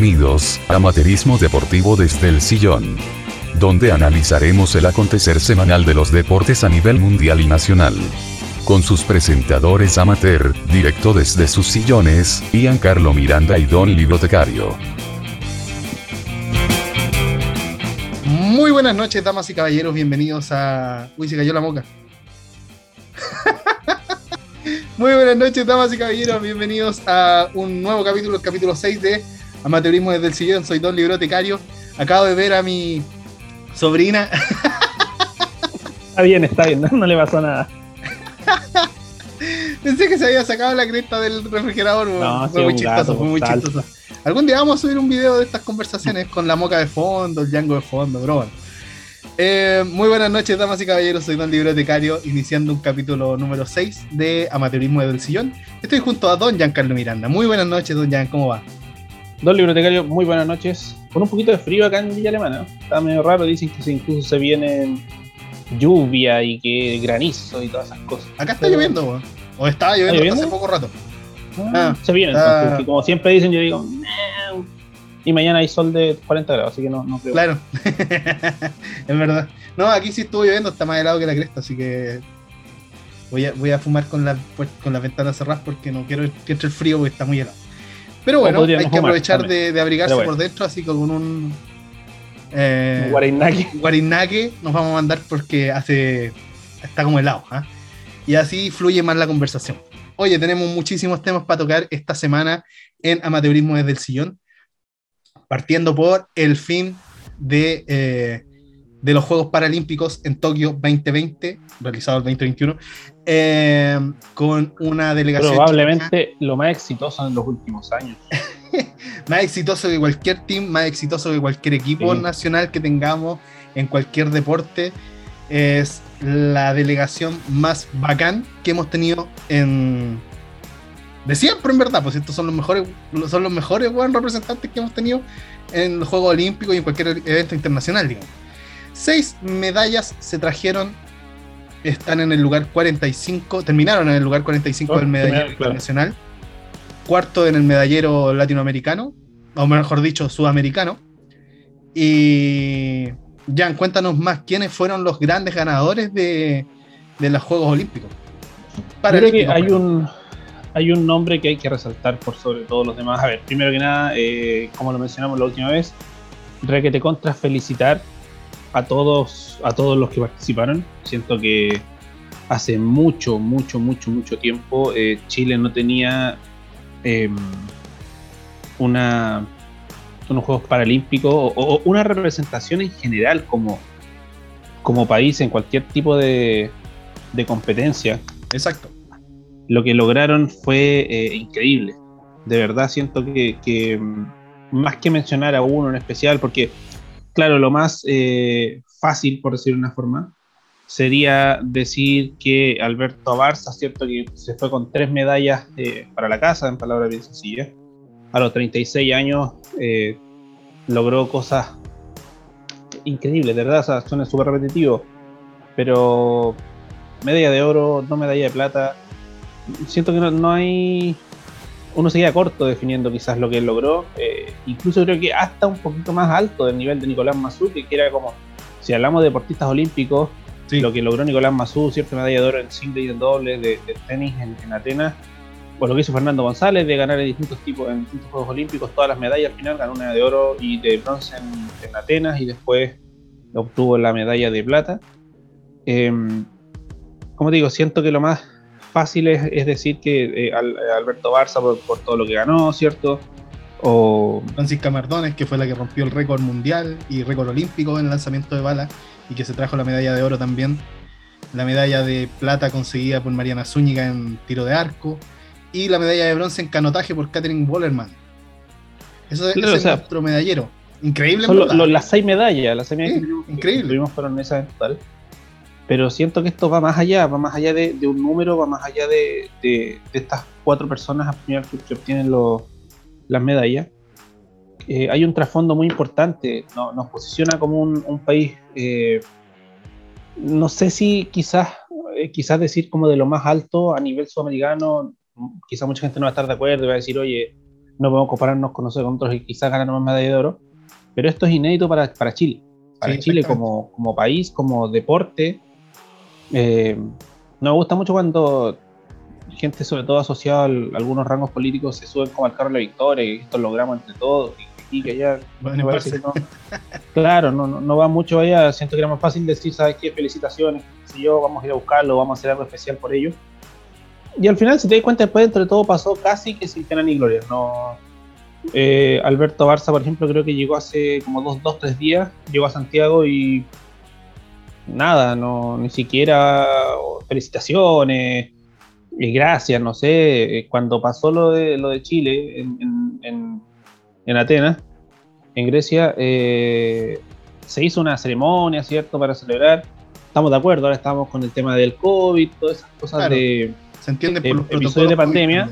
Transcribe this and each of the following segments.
Bienvenidos Amateurismo Deportivo desde el Sillón. Donde analizaremos el acontecer semanal de los deportes a nivel mundial y nacional. Con sus presentadores amateur, directo desde sus sillones, Ian Carlo Miranda y Don Bibliotecario. Muy buenas noches, damas y caballeros. Bienvenidos a. Uy, se cayó la moca. Muy buenas noches, damas y caballeros. Bienvenidos a un nuevo capítulo, capítulo 6 de Amateurismo desde el Sillón. Soy Don Librotecario. Acabo de ver a mi sobrina. Está bien, está bien, no, le pasó nada. Pensé que se había sacado la cresta del refrigerador. No, fue muy chistoso, fue muy chistoso. Algún día vamos a subir un video de estas conversaciones con la moca de fondo, el Django de fondo, bro. Eh, muy buenas noches, damas y caballeros. Soy Don Bibliotecario, iniciando un capítulo número 6 de Amateurismo del Sillón. Estoy junto a Don Giancarlo Miranda. Muy buenas noches, Don Jan, ¿cómo va? Don Bibliotecario, muy buenas noches. Con un poquito de frío acá en Villa Alemana. Está medio raro, dicen que incluso se viene lluvia y que granizo y todas esas cosas. Acá está lloviendo, o estaba lloviendo, hace poco rato. Ah, se viene, entonces, como siempre dicen, yo digo, y mañana hay sol de 40 grados, así que no, no creo. Claro, es verdad. No, aquí sí estuvo lloviendo, está más helado que la cresta, así que voy a, voy a fumar con, la, pues, con las ventanas cerradas porque no quiero que entre el frío porque está muy helado. Pero bueno, hay que aprovechar de, abrigarse por dentro, así que con un eh, guarinaque. nos vamos a mandar porque hace está como helado. ¿ah? Y así fluye más la conversación. Oye, tenemos muchísimos temas para tocar esta semana en Amateurismo desde el Sillón partiendo por el fin de, eh, de los Juegos Paralímpicos en Tokio 2020, realizado el 2021, eh, con una delegación. Probablemente lo más exitoso en los últimos años. más exitoso que cualquier team, más exitoso que cualquier equipo nacional que tengamos en cualquier deporte. Es la delegación más bacán que hemos tenido en, de siempre, en verdad, pues estos son los mejores, son los mejores representantes que hemos tenido en los Juegos Olímpicos y en cualquier evento internacional, digamos. Seis medallas se trajeron, están en el lugar 45, terminaron en el lugar 45 del medallero internacional, cuarto en el medallero latinoamericano, o mejor dicho, sudamericano. Y Jan, cuéntanos más quiénes fueron los grandes ganadores de, de los Juegos Olímpicos. Creo que hay un, hay un nombre que hay que resaltar por sobre todos los demás. A ver, primero que nada, eh, como lo mencionamos la última vez, te contra felicitar a todos, a todos los que participaron. Siento que hace mucho, mucho, mucho, mucho tiempo eh, Chile no tenía em, una, unos Juegos Paralímpicos o, una representación en general como, como país en cualquier tipo de, de competencia. Exacto lo que lograron fue eh, increíble. De verdad siento que, más que mencionar a uno en especial, porque claro, lo más eh, fácil, por decir de una forma, sería decir que Alberto Barça, cierto que se fue con tres medallas eh, para la casa, en palabras bien sencillas, a los 36 años logró cosas increíbles, de verdad, o sea, suena súper repetitivo, pero medalla de oro, no medalla de plata, siento que no, hay. Uno se queda corto definiendo quizás lo que él logró. Eh, incluso creo que hasta un poquito más alto del nivel de Nicolás Mazú, que era como, si hablamos de deportistas olímpicos, lo que logró Nicolás Mazú, cierta medalla de oro en single y en doble de, tenis en, Atenas, o lo que hizo Fernando González de ganar en distintos tipos, en distintos Juegos Olímpicos todas las medallas al final, ganó una de oro y de bronce en, Atenas y después obtuvo la medalla de plata. Em, como digo, siento que lo más fácil es, decir que eh, Alberto Barça por, todo lo que ganó, ¿cierto? O Francisca Mardones, que fue la que rompió el récord mundial y récord olímpico en lanzamiento de bala y que se trajo la medalla de oro también. La medalla de plata conseguida por Mariana Zúñiga en tiro de arco y la medalla de bronce en canotaje por Catherine Wallerman. Eso es, nuestro medallero. Increíble. Son las seis medallas, las seis medallas increíble. tuvimos fueron esas en total pero siento que esto va más allá, va más allá de, un número, va más allá de, estas cuatro personas que, obtienen las medallas. Eh, hay un trasfondo muy importante, nos posiciona como un, país, eh, no sé si quizás, eh, quizás decir como de lo más alto a nivel sudamericano, quizás mucha gente no va a estar de acuerdo y va a decir, oye, no podemos compararnos con, nosotros, con otros que quizás ganan más medalla de oro, pero esto es inédito para, para Chile, para Chile como, como país, como deporte. Eh, no me gusta mucho cuando gente, sobre todo asociada a algunos rangos políticos, se suben como al carro de la victoria y esto lo logramos entre todos y que allá. claro, no, no, va mucho allá. Siento que era más fácil decir, ¿sabes qué? Felicitaciones, si yo, vamos a ir a buscarlo, vamos a hacer algo especial por ello. Y al final, si te das cuenta, después entre todo pasó casi que sin pena ni gloria. No, eh, Alberto Barça, por ejemplo, creo que llegó hace como dos, dos, tres días, llegó a Santiago y nada, no, ni siquiera felicitaciones, y gracias, no sé, cuando pasó lo de, lo de Chile en, en, Atenas, en Grecia, eh, se hizo una ceremonia, ¿cierto?, para celebrar. Estamos de acuerdo, ahora estamos con el tema del COVID, todas esas cosas de, se entiende por los episodios de pandemia,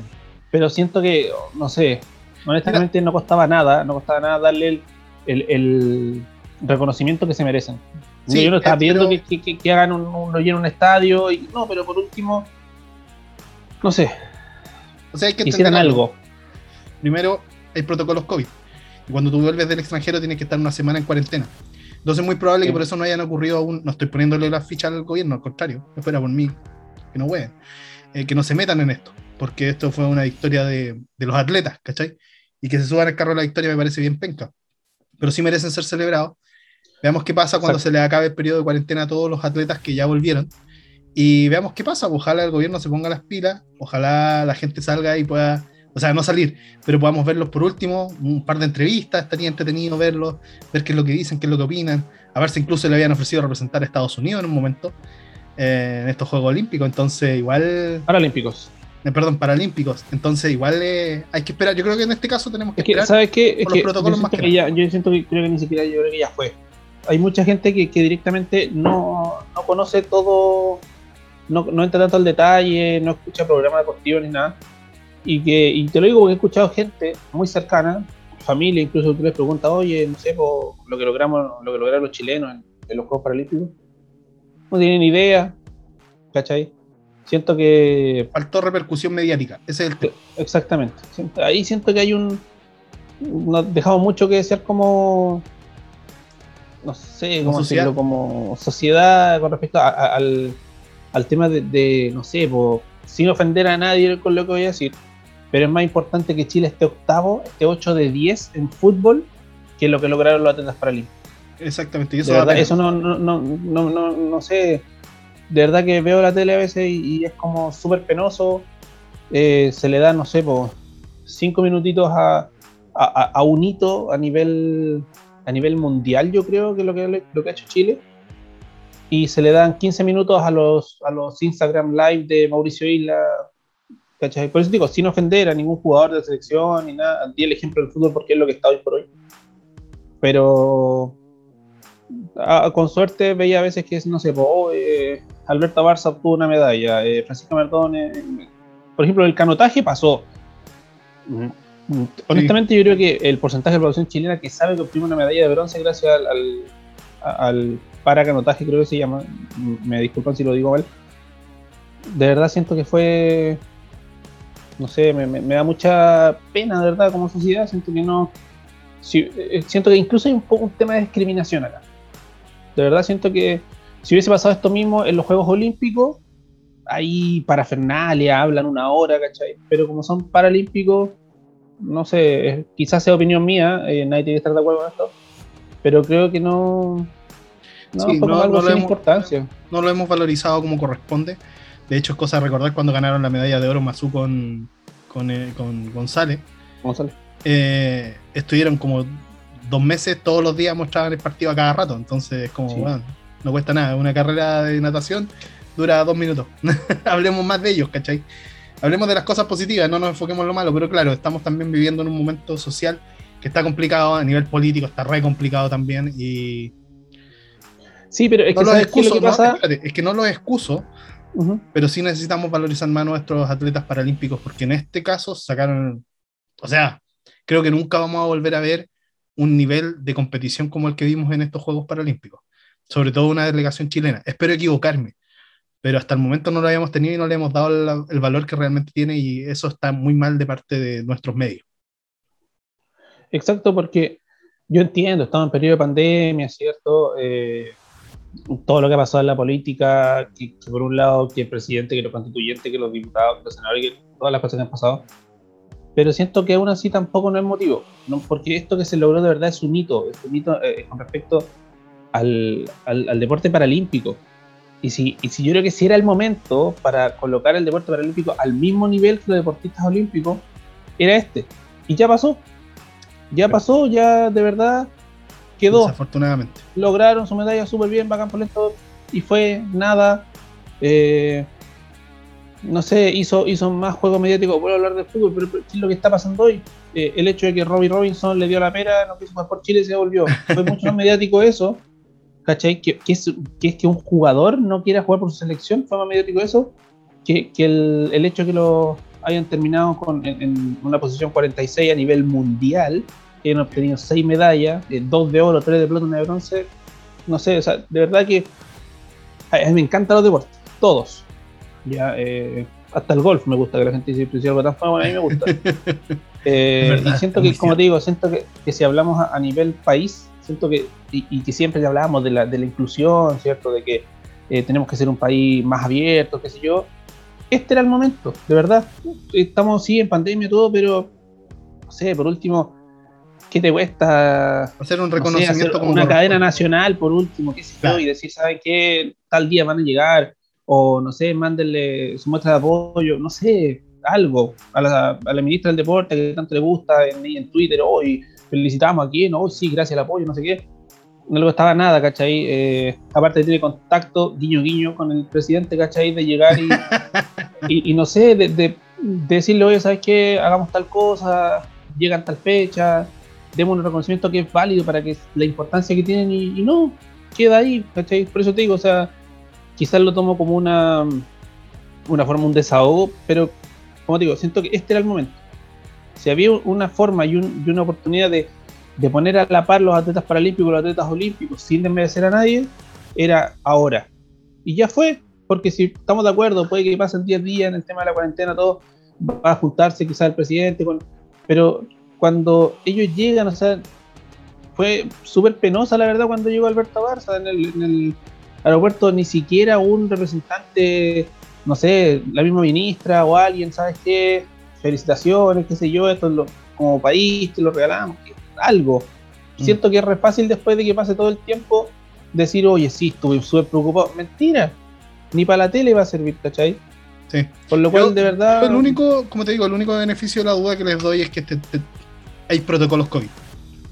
pero siento que, no sé, honestamente no costaba nada, no costaba nada darle el, reconocimiento que se merecen. Yo no estaba eh, pidiendo que, hagan un, un, un estadio, y no, pero por último, no sé, o sea, hay que hicieran algo. Primero, hay protocolos COVID. Y cuando tú vuelves del extranjero tienes que estar una semana en cuarentena. Entonces es muy probable que por eso no hayan ocurrido aún, no estoy poniéndole la ficha al gobierno, al contrario, espera por mí, que no pueden, eh, que no se metan en esto, porque esto fue una victoria de, de los atletas, ¿cachai? y que se suban al carro de la victoria me parece bien penca. Pero sí merecen ser celebrados. Veamos qué pasa cuando se les acabe el periodo de cuarentena a todos los atletas que ya volvieron. Y veamos qué pasa. Ojalá el gobierno se ponga las pilas. Ojalá la gente salga y pueda, o sea, no salir, pero podamos verlos por último. Un par de entrevistas, estaría entretenido verlos, ver qué es lo que dicen, qué es lo que opinan. A ver si incluso le habían ofrecido representar a Estados Unidos en un momento eh, en estos Juegos Olímpicos. Entonces, igual. Paralímpicos. Eh, perdón, paralímpicos. Entonces, igual eh, hay que esperar. Yo creo que en este caso tenemos que, esperar. ¿Sabes qué? Es que protocolos yo, que ya, yo siento que creo que ni siquiera yo creo que ya fue. Hay mucha gente que, que directamente no, no, conoce todo, no, no, entra tanto al detalle, no escucha programas deportivos ni nada. Y que y te lo digo porque he escuchado gente muy cercana, familia, incluso tú les preguntas, oye, no sé, lo que logramos, lo que lograron los chilenos en, en los Juegos Paralímpicos. No tienen idea, ¿cachai? Siento que. Faltó repercusión mediática, ese es el tema. Exactamente. Ahí siento que hay un. Nos dejamos mucho que desear como. No sé, cómo decirlo, como sociedad con respecto al, al, tema de, no sé, sin ofender a nadie con lo que voy a decir, pero es más importante que Chile esté octavo, esté 8 de 10 en fútbol, que lo que lograron los atletas paralímpicos. Exactamente, y eso, eso no, no, no, no, no, no sé de verdad que veo la tele a veces y, es como súper penoso. Eh, se le da, no sé, por cinco minutitos a, a, un hito a nivel, a nivel mundial, yo creo que lo que, lo que ha hecho Chile. Y se le dan 15 minutos a los, a los Instagram Live de Mauricio Isla. ¿cachai? Por eso digo, sin ofender a ningún jugador de selección ni nada, di el ejemplo del fútbol porque es lo que está hoy por hoy. Pero con suerte veía a veces que, no sé, oh, eh, Alberto Barça obtuvo una medalla, eh, Francisco Merdone, por ejemplo, el canotaje pasó. Honestamente, yo creo que el porcentaje de la población chilena que sabe que obtuvo una medalla de bronce gracias al, al, paracanotaje, creo que se llama, me disculpan si lo digo mal, de verdad siento que fue, no sé, me, da mucha pena, de verdad, como sociedad, siento que no, eh, siento que incluso hay un un tema de discriminación acá. De verdad siento que si hubiese pasado esto mismo en los Juegos Olímpicos, ahí parafernalia, hablan una hora, ¿cachai? Pero como son paralímpicos, no sé, quizás sea opinión mía, eh, nadie tiene que estar de acuerdo con esto, pero creo que no, no, no, algo lo hemos, importancia. No lo hemos valorizado como corresponde. De hecho, es cosa de recordar cuando ganaron la medalla de oro Mazú con, con, eh, González. González. Eh, estuvieron como dos meses, todos los días mostraban el partido a cada rato. Entonces, como, bueno, no cuesta nada. Una carrera de natación dura dos minutos. Hablemos más de ellos, ¿cachai? Hablemos de las cosas positivas, no nos enfoquemos en lo malo, pero claro, estamos también viviendo en un momento social que está complicado, a nivel político está re complicado también y... Sí, pero es que, no los excuso, es que no los excuso, pero sí necesitamos valorizar más a nuestros atletas paralímpicos porque en este caso sacaron, o sea, creo que nunca vamos a volver a ver un nivel de competición como el que vimos en estos Juegos Paralímpicos, sobre todo una delegación chilena. Espero equivocarme, pero hasta el momento no lo habíamos tenido y no le hemos dado el valor que realmente tiene y eso está muy mal de parte de nuestros medios. Exacto, porque yo entiendo, estamos en periodo de pandemia, ¿cierto? Eh, todo lo que ha pasado en la política, que, por un lado que el presidente, que los constituyentes, que los diputados, que los senadores, que todas las cosas que han pasado, pero siento que aún así tampoco no es motivo, ¿no? porque esto que se logró de verdad es un hito, es un hito eh, con respecto al, al, deporte paralímpico. Y si, y si yo creo que si era el momento para colocar el deporte paralímpico al mismo nivel que los deportistas olímpicos, era este. Y ya pasó. Ya pasó, ya de verdad quedó. Desafortunadamente. Lograron su medalla súper bien, bacán por esto, y fue nada. Eh, no sé, hizo, hizo más juego mediático. Puedo hablar de fútbol, pero ¿qué es lo que está pasando hoy? Eh, el hecho de que Robbie Robinson le dio la pera, no quiso jugar por Chile y se volvió. Fue mucho más mediático eso. ¿Cachai? Que, es, que, un jugador no quiera jugar por su selección, fue más mediático eso, que, el, el, hecho que lo hayan terminado con, en, una posición 46 a nivel mundial, que han obtenido 6 medallas, 2 eh, de oro, 3 de plata, 1 de bronce. No sé, o sea, de verdad que a mí me encantan los deportes, todos ya, eh, hasta el golf me gusta, que la gente dice, pero si algo tan bueno, a mí me gusta. Eh, y siento que, como te digo, siento que, que si hablamos a, nivel país, siento que, y, que siempre hablábamos de la, de la inclusión, ¿cierto? De que eh, tenemos que ser un país más abierto, qué sé yo. Este era el momento, de verdad. Estamos, sí, en pandemia y todo, pero, no sé, por último, ¿qué te cuesta? Hacer un reconocimiento como una cadena nacional, por último, qué sé yo, y decir, ¿saben qué? Tal día van a llegar o no sé, mándenle su muestra de apoyo, no sé, algo a la, a la ministra del deporte que tanto le gusta en, en Twitter, hoy felicitamos a quien, hoy sí, gracias al apoyo, no sé qué. No le gustaba nada, ¿cachai? Eh, aparte tiene contacto, guiño guiño, con el presidente, ¿cachai? De llegar y, y, no sé, de, de, decirle, oye, ¿sabes qué? Hagamos tal cosa, llegan tal fecha, demos un reconocimiento que es válido para que la importancia que tienen y, y no, queda ahí, ¿cachai? Por eso te digo, o sea, quizás lo tomo como una, una forma, un desahogo, pero como digo, siento que este era el momento. Si había una forma y, una oportunidad de, poner a la par los atletas paralímpicos, los atletas olímpicos, sin desmerecer a nadie, era ahora. Y ya fue, porque si estamos de acuerdo, puede que pasen 10 días en el tema de la cuarentena, todo va a juntarse quizás el presidente, pero cuando ellos llegan, o sea, fue súper penosa la verdad cuando llegó Alberto Barça en el, aeropuerto ni siquiera un representante, no sé, la misma ministra o alguien, ¿sabes qué? Felicitaciones, qué sé yo, esto como país te lo regalamos, algo. Mm. Siento que es re fácil después de que pase todo el tiempo decir, oye, sí, estuve súper preocupado. Mentira, ni para la tele va a servir, ¿cachai? Sí. Por lo cual, de verdad. El único, como te digo, el único beneficio de la duda que les doy es que hay protocolos COVID,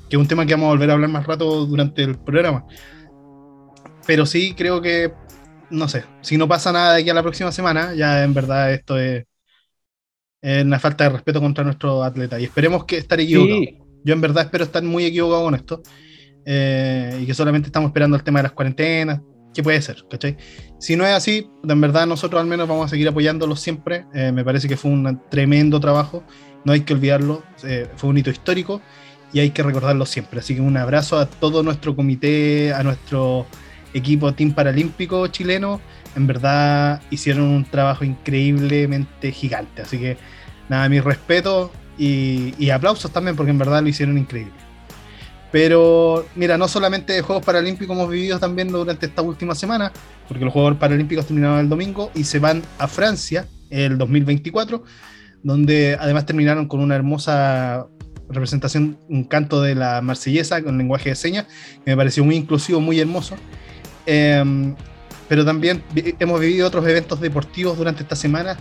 que es un tema que vamos a volver a hablar más rato durante el programa. Pero sí creo que, no sé, si no pasa nada de aquí a la próxima semana, ya en verdad esto es, una falta de respeto contra nuestro atleta. Y esperemos que estar equivocado. Yo en verdad espero estar muy equivocado con esto. Eh, y que solamente estamos esperando el tema de las cuarentenas, que puede ser, ¿cachai? Si no es así, en verdad nosotros al menos vamos a seguir apoyándolo siempre. Eh, me parece que fue un tremendo trabajo, no hay que olvidarlo, eh, fue un hito histórico y hay que recordarlo siempre. Así que un abrazo a todo nuestro comité, a nuestro equipo Team Paralímpico chileno, en verdad hicieron un trabajo increíblemente gigante. Así que nada, mi respeto y, aplausos también porque en verdad lo hicieron increíble. Pero mira, no solamente de Juegos Paralímpicos hemos vivido también durante esta última semana, porque los Juegos Paralímpicos terminaron el domingo y se van a Francia el 2024, donde además terminaron con una hermosa representación, un canto de la marsellesa con lenguaje de señas, que me pareció muy inclusivo, muy hermoso. Em, pero también hemos vivido otros eventos deportivos durante esta semana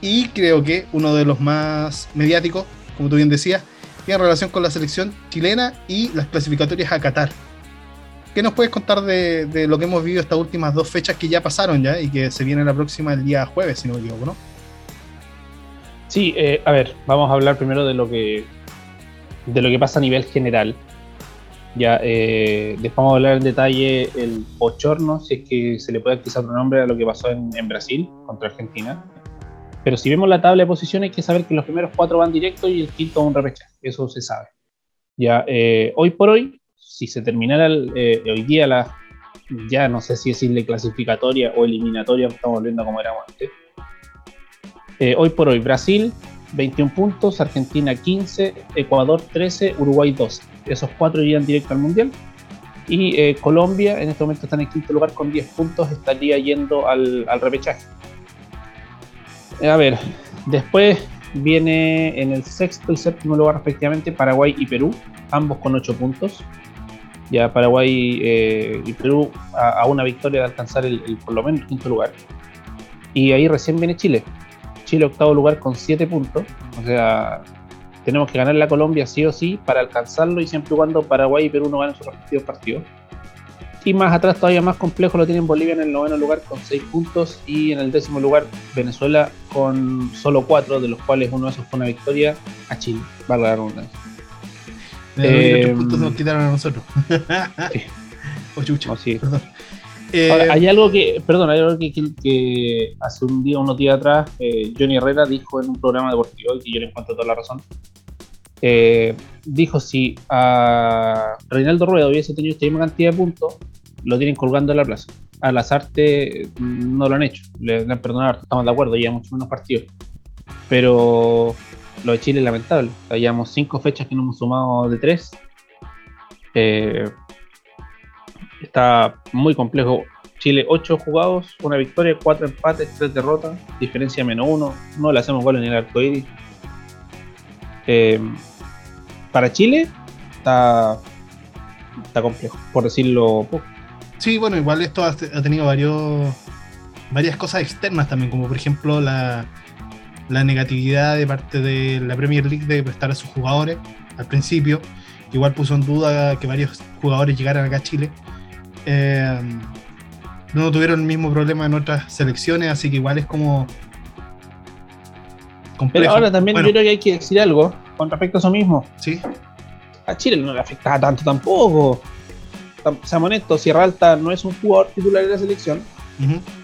y creo que uno de los más mediáticos, como tú bien decías, tiene relación con la selección chilena y las clasificatorias a Qatar. ¿Qué nos puedes contar de, lo que hemos vivido estas últimas dos fechas que ya pasaron ya y que se viene la próxima el día jueves, si no me equivoco, ¿no? Sí, eh, a ver, vamos a hablar primero de lo que de lo que pasa a nivel general. Ya, eh, después vamos a hablar en detalle el bochorno, si es que se le puede quizá otro nombre a lo que pasó en, Brasil contra Argentina. Pero si vemos la tabla de posiciones, hay que saber que los primeros cuatro van directo y el quinto un repechaje, eso se sabe. Ya, eh, hoy por hoy, si se terminara eh, hoy día la, ya no sé si decirle clasificatoria o eliminatoria, estamos viendo como era antes. hoy por hoy, Brasil 21 puntos, Argentina 15, Ecuador 13, Uruguay 12. Esos cuatro irían directo al Mundial. Y eh, Colombia en este momento está en el quinto lugar con 10 puntos, estaría yendo al, repechaje. A ver, después viene en el sexto y séptimo lugar respectivamente Paraguay y Perú, ambos con 8 puntos. Ya Paraguay eh, y Perú a, una victoria de alcanzar el, por lo menos el quinto lugar. Y ahí recién viene Chile. Chile octavo lugar con 7 puntos. O sea, tenemos que ganar la Colombia sí o sí para alcanzarlo y siempre y cuando Paraguay y Perú no ganen sus respectivos partidos. Y más atrás, todavía más complejo, lo tienen Bolivia en el noveno lugar con 6 puntos y en el décimo lugar Venezuela con solo 4, de los cuales uno de esos fue una victoria a Chile, valga la redundancia. Eh, puntos nos quitaron a nosotros. sí. Chucha. Oh, sí. Perdón. Eh, hay algo que, perdón, hay algo que, hace un día, unos días atrás, eh, Johnny Herrera dijo en un programa deportivo, y yo le encuentro toda la razón, eh, dijo si a Reinaldo Rueda hubiese tenido esta misma cantidad de puntos, lo tienen colgando en la plaza. A las artes no lo han hecho, le, han perdonado, estamos de acuerdo, ya mucho menos partidos. Pero lo de Chile es lamentable. Llevamos cinco fechas que no hemos sumado de tres. Eh, está muy complejo. Chile, ocho jugados, una victoria, cuatro empates, tres derrotas, diferencia menos uno. No le hacemos gol en el arco iris. Eh, para Chile está, está complejo, por decirlo poco. Sí, bueno, igual esto ha, tenido varios, varias cosas externas también, como por ejemplo la, la negatividad de parte de la Premier League de prestar a sus jugadores al principio. Igual puso en duda que varios jugadores llegaran acá a Chile. Eh, no tuvieron el mismo problema en otras selecciones, así que igual es como. Complejo. Pero ahora también yo creo que hay que decir algo con respecto a eso mismo. Sí. A Chile no le afectaba tanto tampoco. Seamos honestos, Sierra Alta no es un jugador titular de la selección.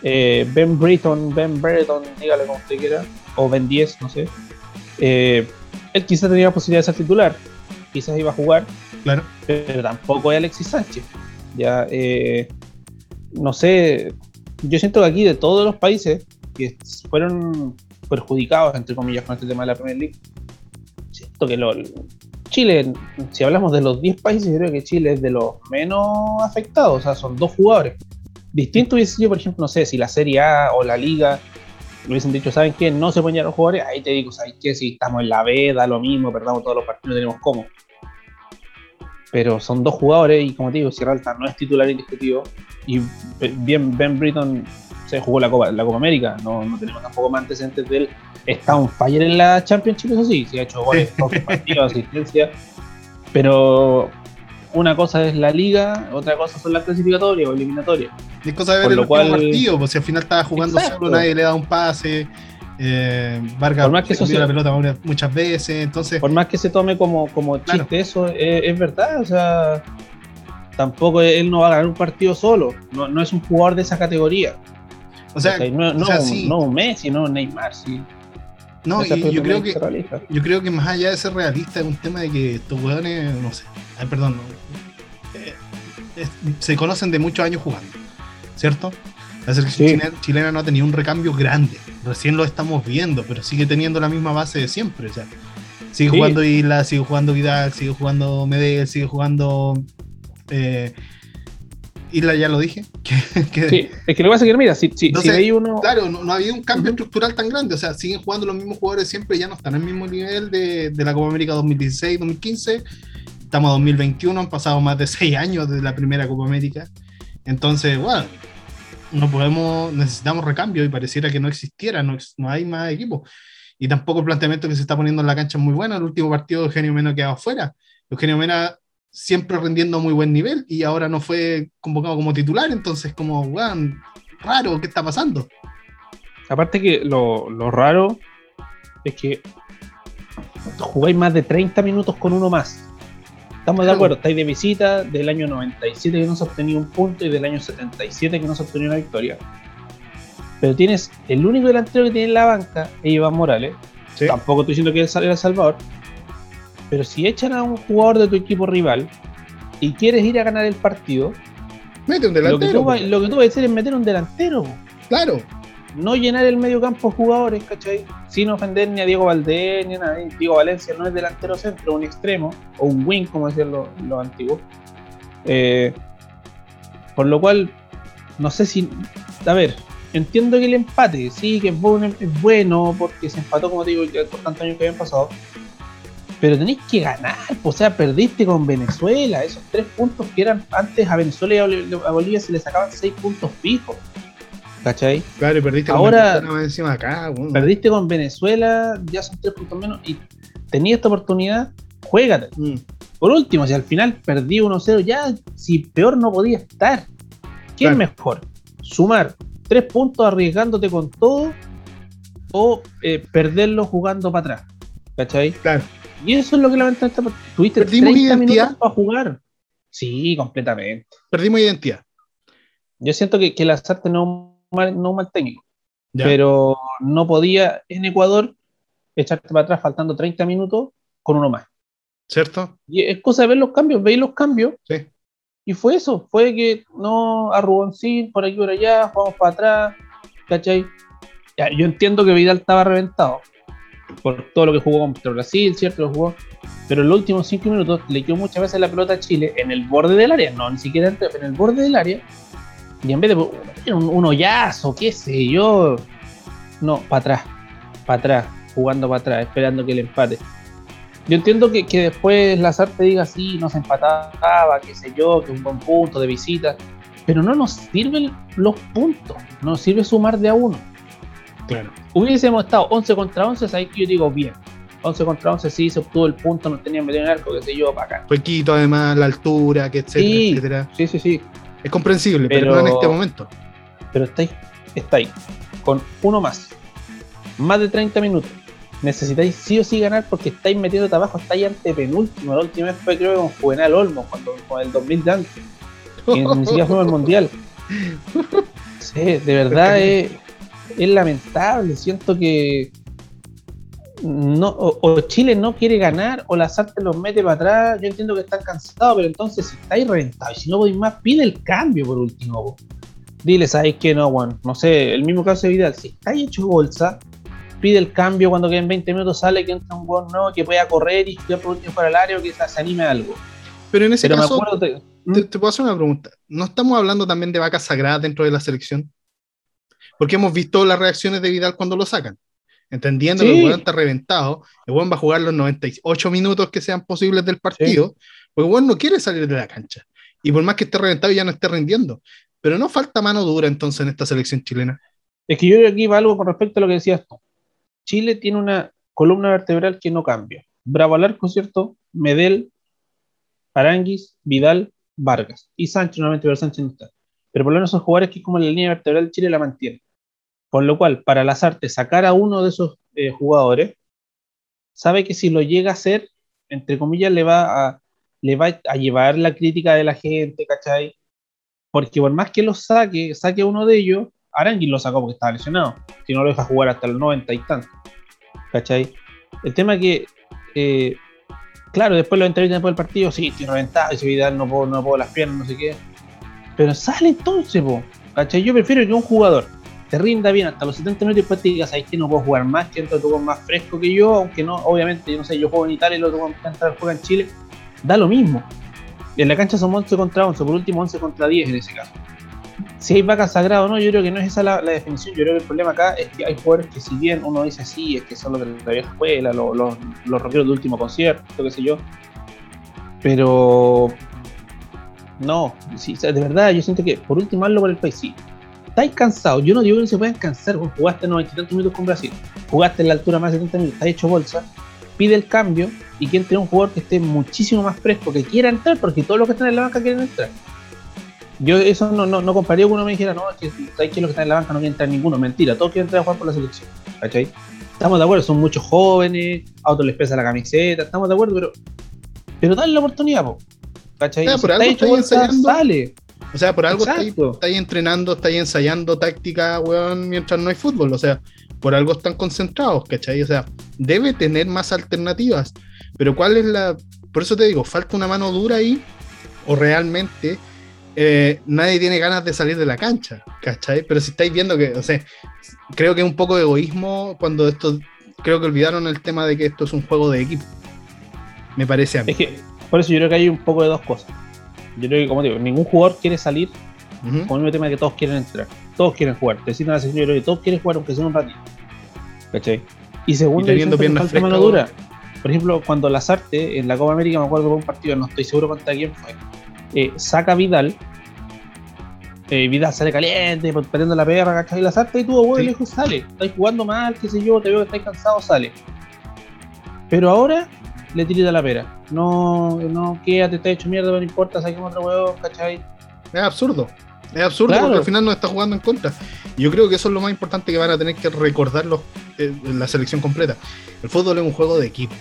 Eh, ben Britton, Ben Brereton, dígale como usted quiera, o Ben 10, no sé. Eh, él quizás tenía la posibilidad de ser titular, quizás iba a jugar, claro. pero tampoco es Alexis Sánchez. Ya, eh, no sé, yo siento que aquí de todos los países que fueron perjudicados, entre comillas, con este tema de la Premier League, siento que lo, Chile, si hablamos de los 10 países, yo creo que Chile es de los menos afectados, o sea, son dos jugadores. Distinto hubiese sido, por ejemplo, no sé, si la Serie A o la Liga me hubiesen dicho, ¿saben qué? No se ponían los jugadores, ahí te digo, ¿sabes qué? Si estamos en la B, da lo mismo, perdamos todos los partidos, no tenemos cómo. Pero son dos jugadores y como te digo, Sierra Alta no es titular indiscutido y bien Ben Britton se jugó la Copa, la Copa América, no, no tenemos tampoco más antecedentes de él. Está un fire en la Championship, eso sí, se ha hecho goles, partidos, asistencia, pero una cosa es la liga, otra cosa son las clasificatorias o eliminatorias. Es cosa de ver el cual... partido, pues si al final estaba jugando solo, nadie le da un pase. Eh, Vargas por más que eso la pelota muchas veces, entonces. Por más que se tome como, como chiste, eso es, verdad, o sea, tampoco él no va a ganar un partido solo, no, no es un jugador de esa categoría. O sea, no, no, no Messi, no Neymar, sí. No, y yo creo que yo creo que más allá de ser realista es un tema de que estos hueones, no sé, ay, perdón, eh, se conocen de muchos años jugando, ¿cierto? La selección chilena, no ha tenido un recambio grande, recién lo estamos viendo, pero sigue teniendo la misma base de siempre, o sea, sigue jugando Isla, sigue jugando Vidal, sigue jugando Medel, sigue jugando eh, Isla ya lo dije. Que, sí, es que lo voy a seguir, mira, si, si, uno... Claro, no, ha habido un cambio estructural tan grande, o sea, siguen jugando los mismos jugadores siempre, ya no están al mismo nivel de, de la Copa América 2016-2015, estamos a 2021, han pasado más de seis años desde la primera Copa América, entonces, bueno, no podemos, necesitamos recambio y pareciera que no existiera, no, no hay más equipos. Y tampoco el planteamiento que se está poniendo en la cancha es muy bueno. El último partido Eugenio Mena quedado afuera. Eugenio Mena siempre rendiendo a muy buen nivel y ahora no fue convocado como titular, entonces como, raro, ¿qué está pasando? Aparte que lo, raro es que jugáis más de 30 minutos con uno más. Estamos de acuerdo, estáis de visita del año 97 que no se obtenía un punto y del año 77 que no se obtenía una victoria. Pero tienes el único delantero que tiene en la banca es Iván Morales. Tampoco estoy diciendo que es El Salvador, pero si echan a un jugador de tu equipo rival y quieres ir a ganar el partido, mete un delantero. Lo que tú, vas a hacer es meter un delantero. Claro. No llenar el medio campo jugadores, ¿cachai? Sin ofender ni a Diego Valdés ni a nadie. Diego Valencia no es delantero centro, un extremo, o un wing, como decían los, antiguos. Eh, por lo cual, no sé si. A ver, entiendo que el empate, sí, que es bueno, es bueno porque se empató, como te digo, por tantos años que habían pasado. Pero tenéis que ganar, o sea, perdiste con Venezuela. Esos tres puntos que eran antes a Venezuela y a Bolivia se le sacaban seis puntos fijos. ¿Cachai? Claro, y perdiste Ahora, con encima acá. Bueno. Perdiste con Venezuela, ya son tres puntos menos. Y tenías esta oportunidad, juégate. Mm. Por último, si al final perdí 1-0, ya si peor no podía estar. ¿Qué Claro. es mejor? ¿Sumar tres puntos arriesgándote con todo o eh, perderlo jugando para atrás? ¿Cachai? Claro. Y eso es lo que lamentablemente tuviste Perdimos 30 identidad. minutos para jugar. Sí, completamente. Perdimos identidad. Yo siento que, que Lazarte no es un mal, no mal técnico, Ya. pero no podía en Ecuador echarte para atrás faltando 30 minutos con uno más. ¿Cierto? Y es cosa de ver los cambios, veis los cambios. Sí. Y fue eso, fue que no a Ruboncín, por aquí por allá, jugamos para atrás, ¿cachai? Ya, yo entiendo que Vidal estaba reventado por todo lo que jugó contra Brasil, ¿cierto? Lo jugó, pero en los últimos cinco minutos le quedó muchas veces la pelota a Chile en el borde del área, no ni siquiera en el borde del área, y en vez de un, un hoyazo, qué sé yo, no, para atrás, para atrás, jugando para atrás, esperando que el empate. Yo entiendo que, que después Lazarte diga sí, nos empataba, qué sé yo, que un buen punto de visita, pero no nos sirven los puntos, no nos sirve sumar de a uno. Claro. Hubiésemos estado 11 contra 11, ahí que yo digo bien. 11 contra 11 sí se obtuvo el punto, nos tenían metido en el arco, qué sé yo, para acá. Fue Quito, además, la altura, que etcétera, Sí. etcétera. Sí, sí, sí, Es comprensible, pero, Pero- no en este momento. pero estáis, estáis con uno más, más de 30 minutos. Necesitáis sí o sí ganar porque estáis metiendo abajo, estáis ante penúltimo. La última vez fue creo que con Juvenal Olmo, cuando con el 2000 de antes. que ni siquiera fuimos al mundial. Sí, de verdad es, es lamentable. Siento que no, o, o Chile no quiere ganar o la Sarte los mete para atrás. Yo entiendo que están cansados, pero entonces si estáis reventados y si no podéis más, pide el cambio por último. po. Dile, ¿sabéis que no, Juan? No sé, el mismo caso de Vidal. Si estáis hecho bolsa, pide el cambio cuando queden 20 minutos, sale que entra un buen nuevo que pueda correr y que por último fuera al área o que se anime a algo. Pero en ese Pero caso, de- te, te puedo hacer una pregunta. ¿No estamos hablando también de vacas sagradas dentro de la selección? Porque hemos visto las reacciones de Vidal cuando lo sacan. Entendiendo que el weón está reventado, el weón va a jugar los 98 minutos que sean posibles del partido, porque el weón no quiere salir de la cancha. Y por más que esté reventado, ya no esté rindiendo. Pero no falta mano dura entonces en esta selección chilena. Es que yo creo que aquí va algo con respecto a lo que decías tú. Chile tiene una columna vertebral que no cambia. Bravo al arco, ¿cierto? Medel, Aranguis, Vidal, Vargas. Y Sánchez, nuevamente, pero Sánchez no está. Pero por lo menos son jugadores que como la línea vertebral de Chile la mantiene. Por lo cual, para Lazarte sacar a uno de esos eh, jugadores, sabe que si lo llega a hacer, entre comillas, le va a, le va a llevar la crítica de la gente, ¿cachai? Porque por más que lo saque, saque uno de ellos, Aranguis lo sacó porque estaba lesionado. Si no lo deja jugar hasta los 90 y tanto. ¿Cachai? El tema es que, eh, claro, después lo entrevistan después del partido, sí, estoy reventado, ese Vidal no puedo, no puedo las piernas, no sé qué. Pero sale entonces, po. ¿Cachai? Yo prefiero que un jugador te rinda bien hasta los 70 minutos y después te digas, ¿sabes que no puedo jugar más? Que entra tú más fresco que yo, aunque no, obviamente, yo no sé, yo juego en Italia y el otro juega en Chile, da lo mismo. En la cancha son 11 contra 11, por último 11 contra 10 en ese caso. Si hay vacas sagradas o no, yo creo que no es esa la, la definición. Yo creo que el problema acá es que hay jugadores que, si bien uno dice sí, es que son los de la vieja escuela, los, los, rockeros de último concierto, qué sé yo. Pero no, de verdad, yo siento que por último hazlo por el país. Sí, estáis cansados. Yo no digo que no se puedan cansar. vos Jugaste 90 y tantos minutos con Brasil, jugaste en la altura más de 70 minutos, estás hecho bolsa. Pide el cambio y que entre un jugador que esté muchísimo más fresco, que quiera entrar, porque todos los que están en la banca quieren entrar. Yo eso no, no, no compraría que uno me dijera, no, es que, ¿sabes que los que están en la banca no quieren entrar ninguno? Mentira, todos quieren entrar a jugar por la selección. ¿Cachai? Estamos de acuerdo, son muchos jóvenes, a otros les pesa la camiseta, estamos de acuerdo, pero, pero dale la oportunidad, po. ¿Cachai? Ya, Y por está algo hecho bolsa, sale. O sea, por algo estáis, estáis entrenando, estáis ensayando táctica, weón, mientras no hay fútbol. O sea, por algo están concentrados, ¿cachai? O sea, debe tener más alternativas. Pero ¿cuál es la...? Por eso te digo, falta una mano dura ahí o realmente eh, nadie tiene ganas de salir de la cancha, ¿cachai? Pero si estáis viendo que, o sea, creo que es un poco de egoísmo cuando esto, creo que olvidaron el tema de que esto es un juego de equipo. Me parece a mí. Es que, por eso yo creo que hay un poco de dos cosas. Yo creo que, como digo, ningún jugador quiere salir Ujú. con el mismo tema de que todos quieren entrar. Todos quieren jugar. Te decir una sección, yo creo que todos quieren jugar aunque sea un ratito. ¿Cachai? Y segundo, Y teniendo piernas que falta mano dura. Por ejemplo, cuando Lazarte en la Copa América, me acuerdo de un partido, no estoy seguro contra quién fue, eh, saca a Vidal. eh, Vidal sale caliente, perdiendo la perra, ¿cachai? Y Lazarte y tuvo huevo y Sí. le dijo, sale, estáis jugando mal, qué sé yo, te veo que estáis cansado, sale. Pero ahora le tirita la pera. No, no, quédate, te hecho mierda, no importa, saquemos otro huevo, ¿cachai? Es absurdo. Es absurdo Claro. porque al final no está jugando en contra. Y yo creo que eso es lo más importante que van a tener que recordar los, eh, la selección completa. El fútbol es un juego de equipo.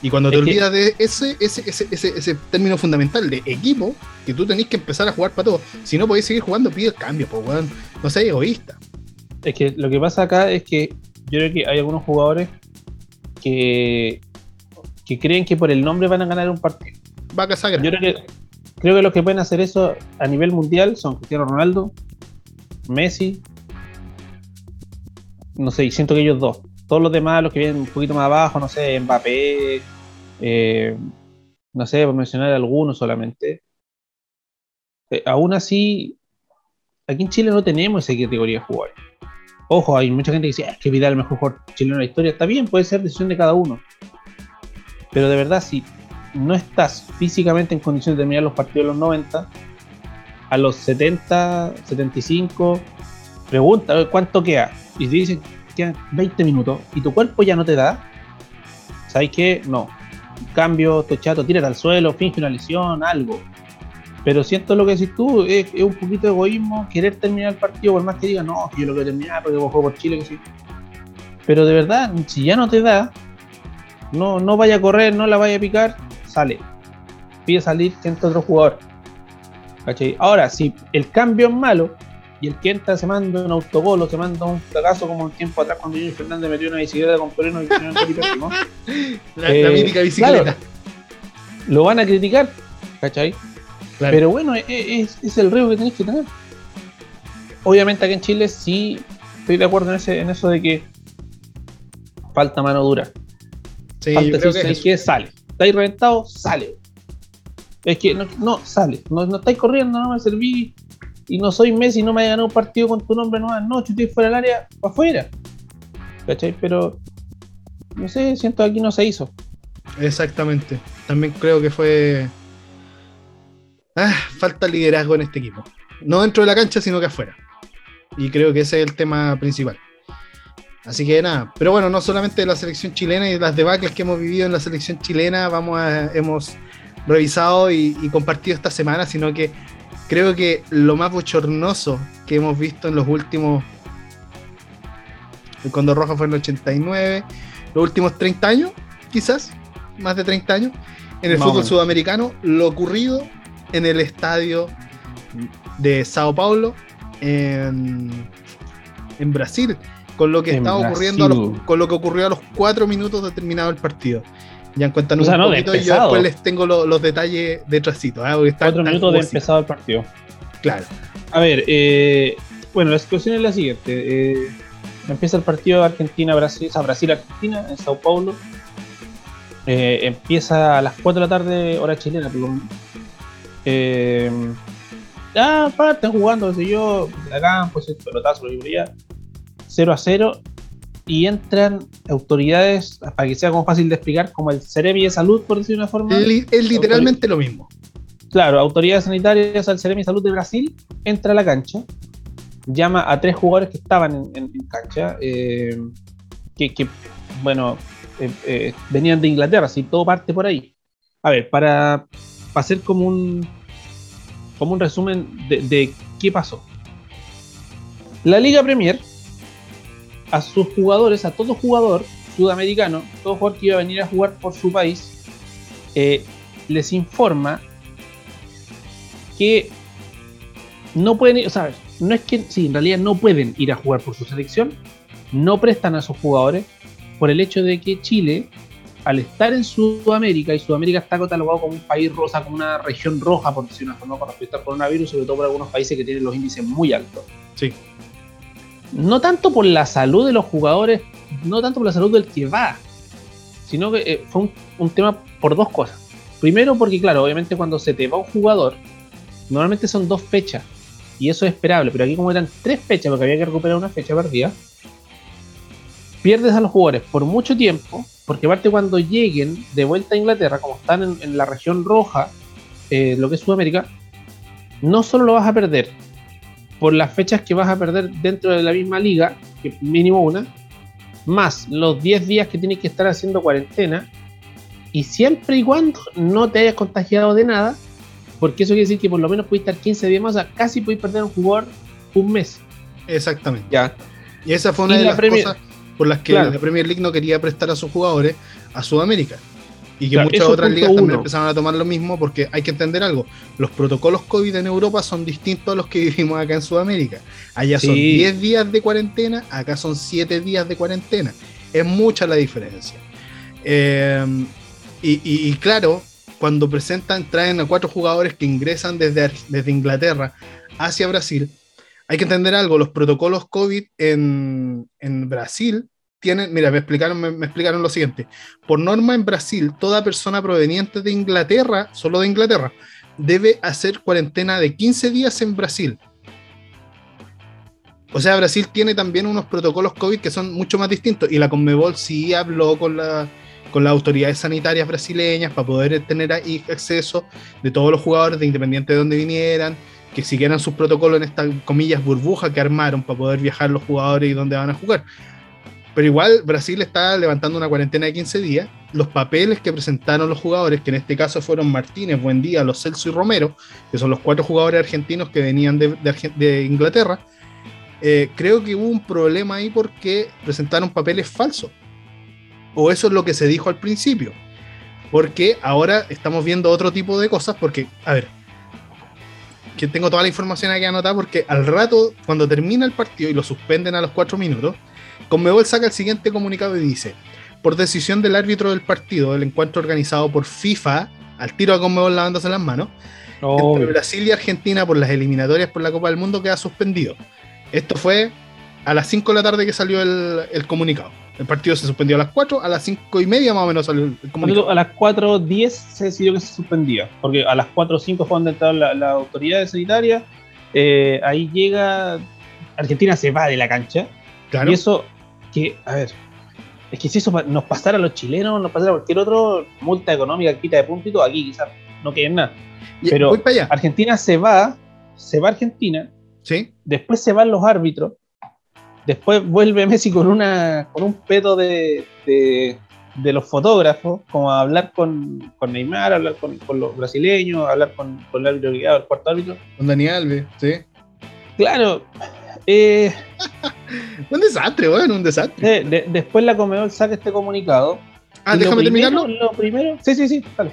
Y cuando te Es que- olvidas de ese, ese, ese, ese, ese término fundamental de equipo, que tú tenés que empezar a jugar para todo. Si no podéis seguir jugando, pide el cambio, pues weón. No seas egoísta. Es que lo que pasa acá es que yo creo que hay algunos jugadores que, que creen que por el nombre van a ganar un partido. Vaca sagra. Yo creo que, creo que los que pueden hacer eso a nivel mundial son Cristiano Ronaldo, Messi, no sé, y siento que ellos dos. Todos los demás, los que vienen un poquito más abajo, no sé, Mbappé, eh, no sé, por mencionar algunos solamente. Eh, aún así, aquí en Chile no tenemos esa categoría de jugadores. Ojo, hay mucha gente que dice, "Ah, es que Vidal es el mejor jugador chileno de la historia. Está bien, puede ser decisión de cada uno. Pero de verdad, si no estás físicamente en condiciones de terminar los partidos de los 90, a los 70, 75, pregunta "Oye, cuánto queda. Y te dicen quedan 20 minutos y tu cuerpo ya no te da. ¿Sabes qué? No. Cambio, estoy chato, tírate al suelo, finge una lesión, algo. Pero siento lo que decís tú, es, es un poquito de egoísmo querer terminar el partido, por más que digan, no, yo lo quiero terminar porque juego por Chile, que sí. Pero de verdad, si ya no te da, no, no vaya a correr, no la vaya a picar, sale. Pide salir, que entre otro jugador. ¿Cachai? Ahora, si el cambio es malo y el que entra se manda un autogol o se manda un fracaso como un tiempo atrás cuando Junior Fernández metió una bicicleta con Pereno y Felipe Pértimo, La, eh, la mítica bicicleta. claro. lo van a criticar, ¿cachai? Claro. Pero bueno, es, es el riesgo que tenéis que tener. Obviamente aquí en Chile sí estoy de acuerdo en, ese, en eso de que falta mano dura. Sí, yo creo que ¿sabes es qué? Sale. ¿Estáis reventado? Sale. Es que no, no, sale. No, no estáis corriendo, no me serví. Y no soy Messi, no me haya ganado un partido con tu nombre, no, no, chuté fuera del área, para afuera. ¿Cachai? Pero, no sé, siento que aquí no se hizo. Exactamente. También creo que fue. Ah, falta liderazgo en este equipo. No dentro de la cancha, sino que afuera. Y creo que ese es el tema principal. Así que nada. Pero bueno, no solamente de la selección chilena y las debacles que hemos vivido en la selección chilena, vamos a, hemos revisado y, y compartido esta semana, sino que creo que lo más bochornoso que hemos visto en los últimos. El Condor Roja fue en el 89, los últimos 30 años, quizás, más de 30 años, en el Más fútbol sudamericano, lo ocurrido en el estadio de Sao Paulo, en, en Brasil, con lo que En estaba ocurriendo, a los- con lo que ocurrió a los 4 minutos de terminado el partido. Ya O sea, un no, poquito y yo después les tengo lo- los detalles detrásito. ¿ah? Está Cuatro minutos de empezado el partido. Claro. A ver, eh, bueno, la situación es la siguiente. eh, empieza el partido Argentina-Brasil, o sea, Brasil-Argentina en Sao Paulo. Eh, empieza a las 4 de la tarde, hora chilena. Eh, ya, pa, están jugando, qué sé yo, acá, pues el pelotazo, lo ya. 0 a 0. Y entran autoridades, para que sea como fácil de explicar, como el Cerebi de Salud, por decir de una forma. Li- Es literalmente lo mismo. Claro, autoridades sanitarias al Ceremi de Salud de Brasil entra a la cancha, llama a tres jugadores que estaban en, en- en cancha, eh, que, que, bueno, eh, eh, venían de Inglaterra, así todo parte por ahí. A ver, para, para hacer como un, como un resumen de, de qué pasó. La Liga Premier, a sus jugadores, a todo jugador sudamericano, todo jugador que iba a venir a jugar por su país, eh, les informa que no pueden o sea, no es que, sí, en realidad no pueden ir a jugar por su selección, no prestan a sus jugadores por el hecho de que Chile al estar en Sudamérica, y Sudamérica está catalogado como un país rosa, como una región roja, por decirlo de una forma, con respecto al coronavirus, sobre todo por algunos países que tienen los índices muy altos. Sí. No tanto por la salud de los jugadores, no tanto por la salud del que va, sino que eh, fue un, tema por dos cosas. Primero porque, claro, obviamente cuando se te va un jugador, normalmente son dos fechas, y eso es esperable, pero aquí como eran tres fechas, porque había que recuperar una fecha perdida, pierdes a los jugadores por mucho tiempo, porque aparte cuando lleguen de vuelta a Inglaterra, como están en, la región roja, eh, lo que es Sudamérica, no solo lo vas a perder por las fechas que vas a perder dentro de la misma liga, que mínimo una, más los 10 días que tienes que estar haciendo cuarentena, y siempre y cuando no te hayas contagiado de nada, porque eso quiere decir que por lo menos puedes estar 15 días más, o sea, casi puedes perder un jugador un mes. Exactamente. Ya. Y esa fue una de las cosas por las que la Premier League no quería prestar a sus jugadores a Sudamérica. Y que muchas otras ligas también empezaron a tomar lo mismo porque hay que entender algo. Los protocolos COVID en Europa son distintos a los que vivimos acá en Sudamérica. Allá son 10 días de cuarentena, acá son 7 días de cuarentena. Es mucha la diferencia. Em, y, claro, cuando presentan, traen a cuatro jugadores que ingresan desde, desde Inglaterra hacia Brasil, hay que entender algo, los protocolos COVID en, en Brasil tienen, mira, me explicaron, me, explicaron lo siguiente. Por norma en Brasil, toda persona proveniente de Inglaterra, solo de Inglaterra, debe hacer cuarentena de 15 días en Brasil. O sea, Brasil tiene también unos protocolos COVID que son mucho más distintos. Y la Conmebol sí habló con, la, con las autoridades sanitarias brasileñas para poder tener ahí acceso de todos los jugadores, de independiente de dónde vinieran, que siguieran sus protocolos en estas comillas burbuja que armaron para poder viajar los jugadores y dónde van a jugar. Pero igual Brasil está levantando una cuarentena de 15 días. Los papeles que presentaron los jugadores, que en este caso fueron Martínez, Buendía, Los Celso y Romero, que son los cuatro jugadores argentinos que venían de, Inglaterra, eh, creo que hubo un problema ahí porque presentaron papeles falsos. O eso es lo que se dijo al principio. Porque ahora estamos viendo otro tipo de cosas, porque, a ver, que tengo toda la información aquí anotada, porque al rato, cuando termina el partido y lo suspenden a los cuatro minutos, Conmebol saca el siguiente comunicado y dice, por decisión del árbitro del partido, el encuentro organizado por FIFA, al tiro a Conmebol lavándose las manos, entre Brasil y Argentina por las eliminatorias por la Copa del Mundo queda suspendido. Esto fue a las 5 de la tarde que salió el, comunicado. El partido se suspendió a las 4, a las 5 y media más o menos salió el comunicado. A las 4.10 se decidió que se suspendía, porque a las 4.05 fue donde entraron las la autoridades sanitarias. Eh, ahí llega, Argentina se va de la cancha. Y eso que, a ver, es que si eso nos pasara a los chilenos, nos pasara a cualquier otro, multa económica, quita de puntito, aquí quizás no queden nada. Pero Argentina se va, se va a Argentina, ¿Sí? después se van los árbitros, después vuelve Messi con una con un pedo de, de, los fotógrafos, como a hablar con, con Neymar, hablar con, los brasileños, hablar con, con el árbitro el cuarto árbitro. Con Daniel Alves, sí. Claro, eh, un desastre, bueno, un desastre. después la Comedor saca este comunicado. Ah, déjame terminarlo. Lo primero, sí, sí, sí, Para,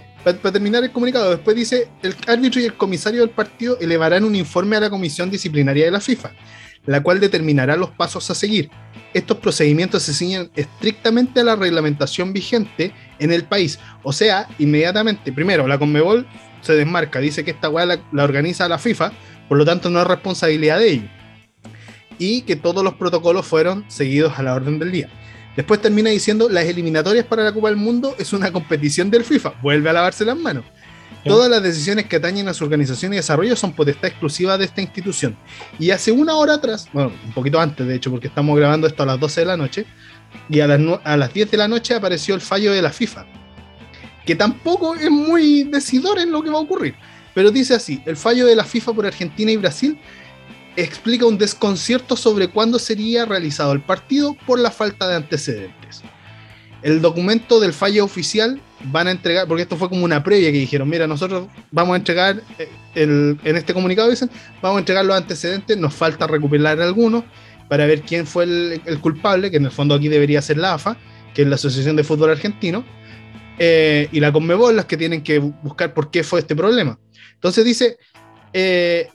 terminar el comunicado, después dice: el árbitro y el comisario del partido elevarán un informe a la comisión disciplinaria de la FIFA, la cual determinará los pasos a seguir. Estos procedimientos se ciñen estrictamente a la reglamentación vigente en el país. O sea, inmediatamente, primero, la Conmebol se desmarca, dice que esta weá la, la organiza la FIFA, por lo tanto no es responsabilidad de ellos y que todos los protocolos fueron seguidos a la orden del día. Después termina diciendo, las eliminatorias para la Copa del Mundo es una competición del FIFA, vuelve a lavarse las manos. Todas las decisiones que atañen a su organización y desarrollo son potestad exclusiva de esta institución. Y hace una hora atrás, bueno, un poquito antes de hecho, porque estamos grabando esto a las 12 de la noche, y a las, a las 10 de la noche apareció el fallo de la FIFA, que tampoco es muy decidor en lo que va a ocurrir. Pero dice así, el fallo de la FIFA por Argentina y Brasil explica un desconcierto sobre cuándo sería realizado el partido por la falta de antecedentes. El documento del fallo oficial van a entregar, porque esto fue como una previa que dijeron, mira, nosotros vamos a entregar, eh, el, en este comunicado dicen, vamos a entregar los antecedentes, nos falta recuperar algunos para ver quién fue el, culpable, que en el fondo aquí debería ser la AFA, que es la Asociación de Fútbol Argentino, eh, y la Conmebol, las que tienen que buscar por qué fue este problema. Entonces dice, eh,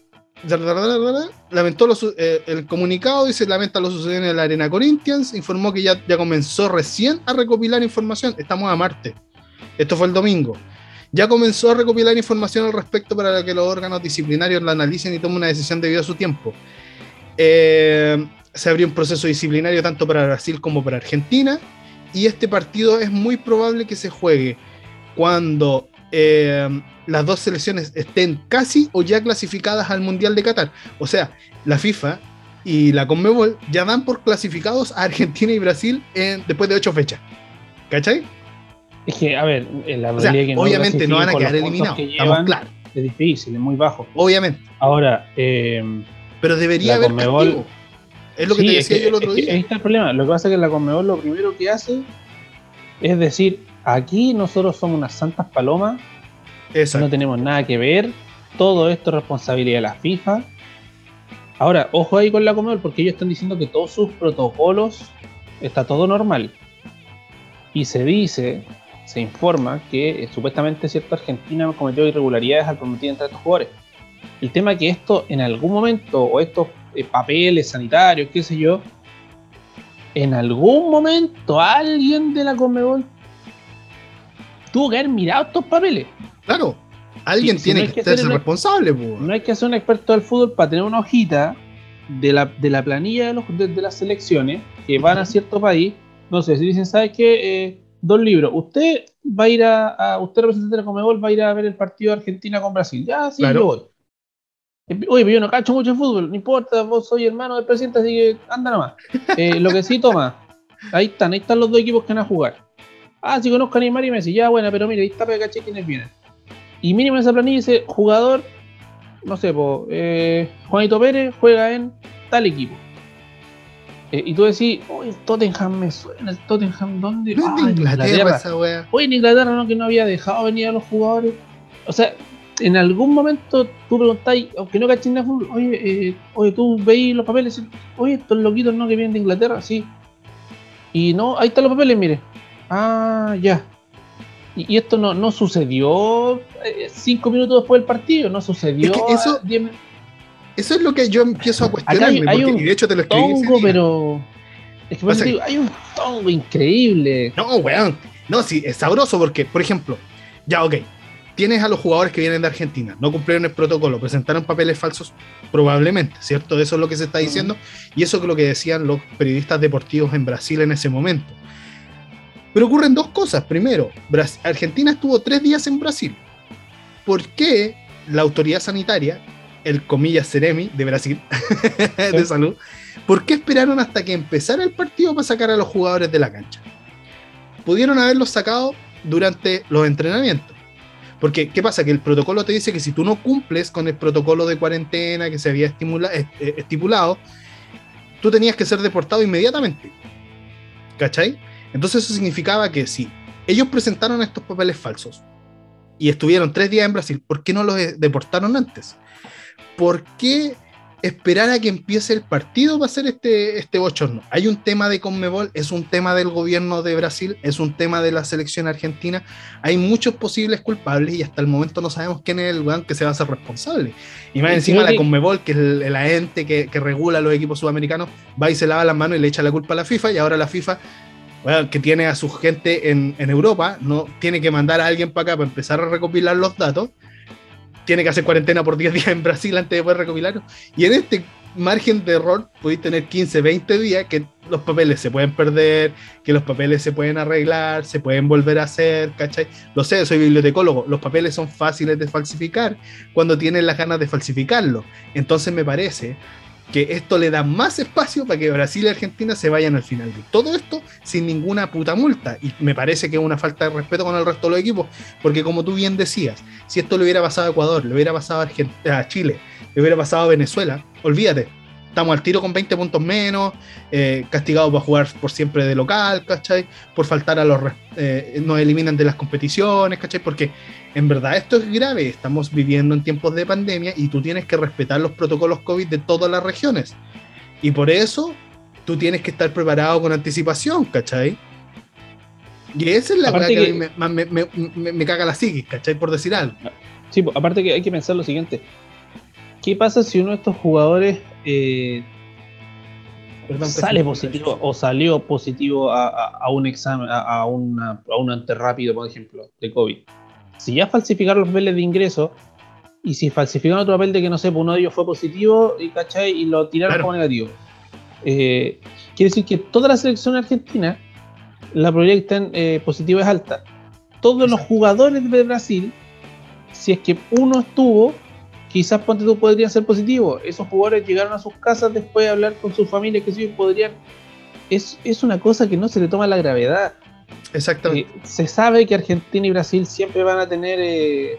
lamentó eh, el comunicado, dice, lamenta lo sucedido en la Arena Corinthians, informó que ya, comenzó recién a recopilar información, estamos a Marte, esto fue el domingo, ya comenzó a recopilar información al respecto para que los órganos disciplinarios la analicen y tomen una decisión debido a su tiempo. Eh, se abrió un proceso disciplinario tanto para Brasil como para Argentina y este partido es muy probable que se juegue cuando eh, las dos selecciones estén casi o ya clasificadas al Mundial de Qatar. O sea, la FIFA y la Conmebol ya dan por clasificados a Argentina y Brasil en, después de ocho fechas. ¿Cachai? Es que, a ver, la o sea, obviamente no van a quedar eliminados. Claros. Es difícil, es muy bajo. Obviamente. Ahora, eh, pero debería haber Conmebol, Es lo que te decía yo el otro día. ahí está el problema. Lo que pasa es que la Conmebol lo primero que hace es decir, aquí nosotros somos unas santas palomas no tenemos nada que ver. Todo esto es responsabilidad de la FIFA. Ahora, ojo ahí con la Comebol porque ellos están diciendo que todos sus protocolos está todo normal. Y se dice, se informa que eh, supuestamente cierta Argentina cometió irregularidades al permitir entrar a estos jugadores. El tema es que esto en algún momento, o estos eh, papeles sanitarios, qué sé yo, en algún momento alguien de la Comebol tuvo que haber mirado estos papeles. Claro, alguien tiene que, ser responsable. No hay que ser un experto del fútbol para tener una hojita de la, de la planilla de, los, de, las selecciones que van a cierto país. No sé, si dicen, ¿sabes qué? Eh, dos libros. Usted va a ir a, usted representante de Comebol, va a ir a ver el partido de Argentina con Brasil. Ya, sí, yo voy. Oye, pero yo no cacho mucho fútbol, no importa, vos soy hermano del presidente, así que anda nomás. Eh, lo que sí, toma, ahí están, ahí están los dos equipos que van a jugar. Ah, si conozco a Neymar y Messi, ya, bueno, pero mire, ahí está para caché quiénes vienen. Y mínimo en esa planilla dice jugador, no sé, eh, Juanito Pérez juega en tal equipo. Eh, y tú decís, oye, Tottenham me suena, el Tottenham, ¿dónde? No ah, Inglaterra, esa wea. Oye, en Inglaterra no, que no había dejado venir a los jugadores. O sea, en algún momento tú preguntáis, aunque no caches de fútbol, oye, eh, oye, tú veis los papeles, oye, estos loquitos no que vienen de Inglaterra, sí. Y no, ahí están los papeles, mire. Ah, ya. Y, esto no, no sucedió eh, cinco minutos después del partido, no sucedió. eso, eso es lo que yo empiezo a cuestionarme. Hay, un y de hecho te lo tongo, pero. Es que, hay un tongo increíble. No, weón. No, sí, es sabroso porque, por ejemplo, ya, ok. Tienes a los jugadores que vienen de Argentina, no cumplieron el protocolo, presentaron papeles falsos, probablemente, ¿cierto? Eso es lo que se está diciendo. Y eso es lo que decían los periodistas deportivos en Brasil en ese momento. Pero ocurren dos cosas. Primero, Argentina estuvo tres días en Brasil. ¿Por qué la autoridad sanitaria, el comillas Ceremi de Brasil, de salud, por qué esperaron hasta que empezara el partido para sacar a los jugadores de la cancha? Pudieron haberlos sacado durante los entrenamientos. Porque, ¿qué pasa? Que el protocolo te dice que si tú no cumples con el protocolo de cuarentena que se había eh, estipulado, tú tenías que ser deportado inmediatamente. ¿Cachai? Entonces eso significaba que si ellos presentaron estos papeles falsos y estuvieron tres días en Brasil, ¿por qué no los deportaron antes? ¿Por qué esperar a que empiece el partido para hacer este, este bochorno? Hay un tema de Conmebol, es un tema del gobierno de Brasil, es un tema de la selección argentina. Hay muchos posibles culpables y hasta el momento no sabemos quién es el weón que se va a hacer responsable. Y más encima la Conmebol, que es el, ente que, que regula los equipos sudamericanos, va y se lava las manos y le echa la culpa a la FIFA y ahora la FIFA que tiene a su gente en, Europa, no tiene que mandar a alguien para acá para empezar a recopilar los datos, tiene que hacer cuarentena por 10 días en Brasil antes de poder recopilarlos. Y en este margen de error podéis tener 15, 20 días que los papeles se pueden perder, que los papeles se pueden arreglar, se pueden volver a hacer, ¿cachai? Lo sé, soy bibliotecólogo, los papeles son fáciles de falsificar cuando tienen las ganas de falsificarlo. Entonces me parece que esto le da más espacio para que Brasil y Argentina se vayan al final de todo esto sin ninguna puta multa. Y me parece que es una falta de respeto con el resto de los equipos, porque como tú bien decías, si esto le hubiera pasado a Ecuador, le hubiera pasado a, a Chile, le hubiera pasado a Venezuela, olvídate, estamos al tiro con 20 puntos menos, eh, castigados para jugar por siempre de local, ¿cachai? Por faltar a los... Eh, nos eliminan de las competiciones, ¿cachai? Porque en verdad esto es grave, estamos viviendo en tiempos de pandemia y tú tienes que respetar los protocolos COVID de todas las regiones. Y por eso tú tienes que estar preparado con anticipación, ¿cachai? Y esa es la verdad que, me, me, caga la psiquis, ¿cachai? Por decir algo. Sí, aparte que hay que pensar lo siguiente ¿qué pasa si uno de estos jugadores eh, sale positivo o salió positivo a, un examen, a, una, a un rápido, por ejemplo, de COVID? Si ya falsificaron los papeles de ingreso y si falsificaron otro papel de que no sé, pues uno de ellos fue positivo y, ¿cachai? y lo tiraron como negativo. Eh, quiere decir que toda la selección argentina, la proyectan eh, positiva es alta. Todos los jugadores de Brasil, si es que uno estuvo, quizás ponte tú podrían ser positivos. Esos jugadores llegaron a sus casas después de hablar con sus familias, que sí podrían. Es, es una cosa que no se le toma la gravedad. Exactamente. Eh, se sabe que Argentina y Brasil siempre van a tener eh,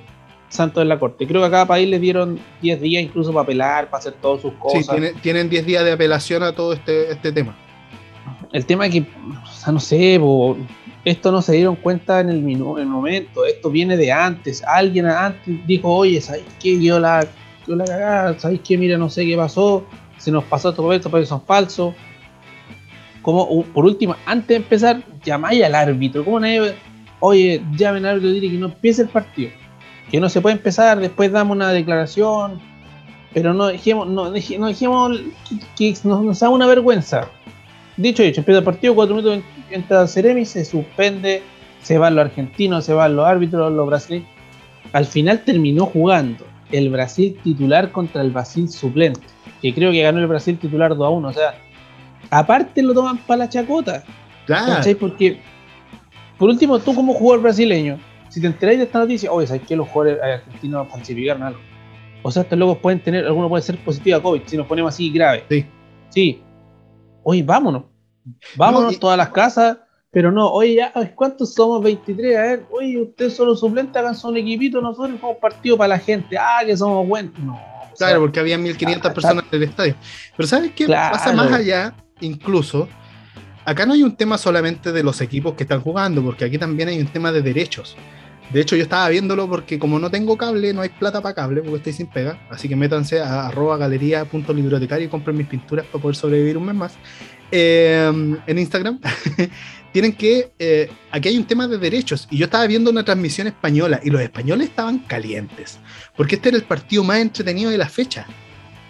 santos en la corte. Creo que a cada país le dieron 10 días incluso para apelar, para hacer todas sus cosas. Sí, tienen 10 días de apelación a todo este, este tema. El tema es que, o sea, no sé, esto no se dieron cuenta en el, el, momento, esto viene de antes. Alguien antes dijo, oye, ¿sabes qué? Yo la, yo la cagada, ¿sabes qué? Mira, no sé qué pasó, se nos pasó todo esto, pero son falsos. Como, por último, antes de empezar, llamáis al árbitro. ¿Cómo nadie, oye, llamen al árbitro y dile que no empiece el partido? Que no se puede empezar, después damos una declaración, pero no dejemos, no, dejemos que, nos, haga una vergüenza. Dicho dicho, empieza el partido, cuatro minutos entra Ceremi, se suspende, se van los argentinos, se van los árbitros, los brasileños. Al final terminó jugando el Brasil titular contra el Brasil suplente, que creo que ganó el Brasil titular 2 a 1. O sea, aparte lo toman para la chacota. Claro. Porque, por último, tú como jugador brasileño, si te enteráis de esta noticia, oye, ¿sabes que los jugadores argentinos falsificaron algo? O sea, estos locos pueden tener, alguno puede ser positivo a COVID, si nos ponemos así grave. Sí. Sí. Oye, vámonos. Vámonos todas las casas, pero no, oye, ya, ¿cuántos somos? 23, a ver, oye, ustedes solo suplentes, hagan un equipito, nosotros somos partido para la gente, ah, que somos buenos. No. Claro, porque había 1500 personas en el estadio. Pero ¿sabes qué pasa más allá? Incluso, acá no hay un tema solamente de los equipos que están jugando, porque aquí también hay un tema de derechos. De hecho, yo estaba viéndolo porque como no tengo cable, no hay plata para cable, porque estoy sin pega. Así que métanse a arroba y compren mis pinturas para poder sobrevivir un mes más. Em, en Instagram, tienen que. Eh, aquí hay un tema de derechos. Y yo estaba viendo una transmisión española y los españoles estaban calientes. Porque este era el partido más entretenido de la fecha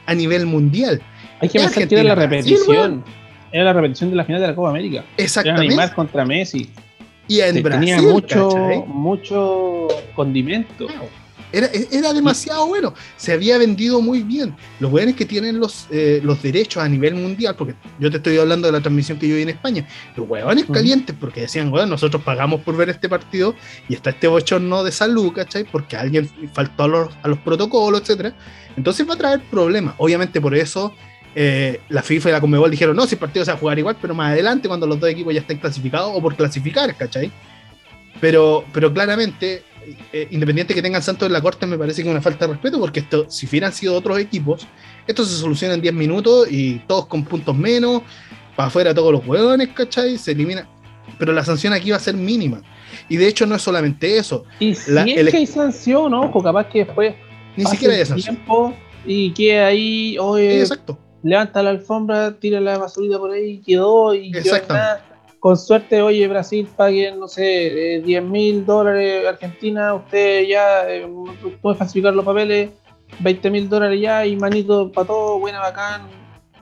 a nivel mundial. Hay que pensar que era la repetición. Era la repetición de la final de la Copa América. Exactamente. Era Neymar contra Messi. Y en Brasil. Tenía mucho, mucho condimento. Era, demasiado bueno. Se había vendido muy bien. Los buenos que tienen los, eh, los derechos a nivel mundial, porque yo te estoy hablando de la transmisión que yo vi en España, los huevones calientes, porque decían, bueno, nosotros pagamos por ver este partido y está este bochorno de salud, ¿cachai? Porque alguien faltó a los, a los protocolos, etcétera. Entonces va a traer problemas. Obviamente por eso eh, la FIFA y la Conmebol dijeron, no, si el partido se va a jugar igual, pero más adelante cuando los dos equipos ya estén clasificados o por clasificar, ¿cachai? Pero, pero claramente eh, independiente que tengan Santos en la corte, me parece que es una falta de respeto, porque esto, si hubieran sido otros equipos, esto se soluciona en 10 minutos y todos con puntos menos, para afuera todos los hueones, ¿cachai? Se elimina. Pero la sanción aquí va a ser mínima. Y de hecho no es solamente eso. Y si es que hay sanción, ojo, capaz que después ni siquiera hay sanción. y que ahí, oye, Exacto. levanta la alfombra, tira la basurita por ahí, quedó y Exacto con suerte, oye, Brasil paguen, no sé, 10 eh, mil dólares, Argentina, usted ya eh, puede falsificar los papeles, 20 mil dólares ya y manito para todo, buena, bacán,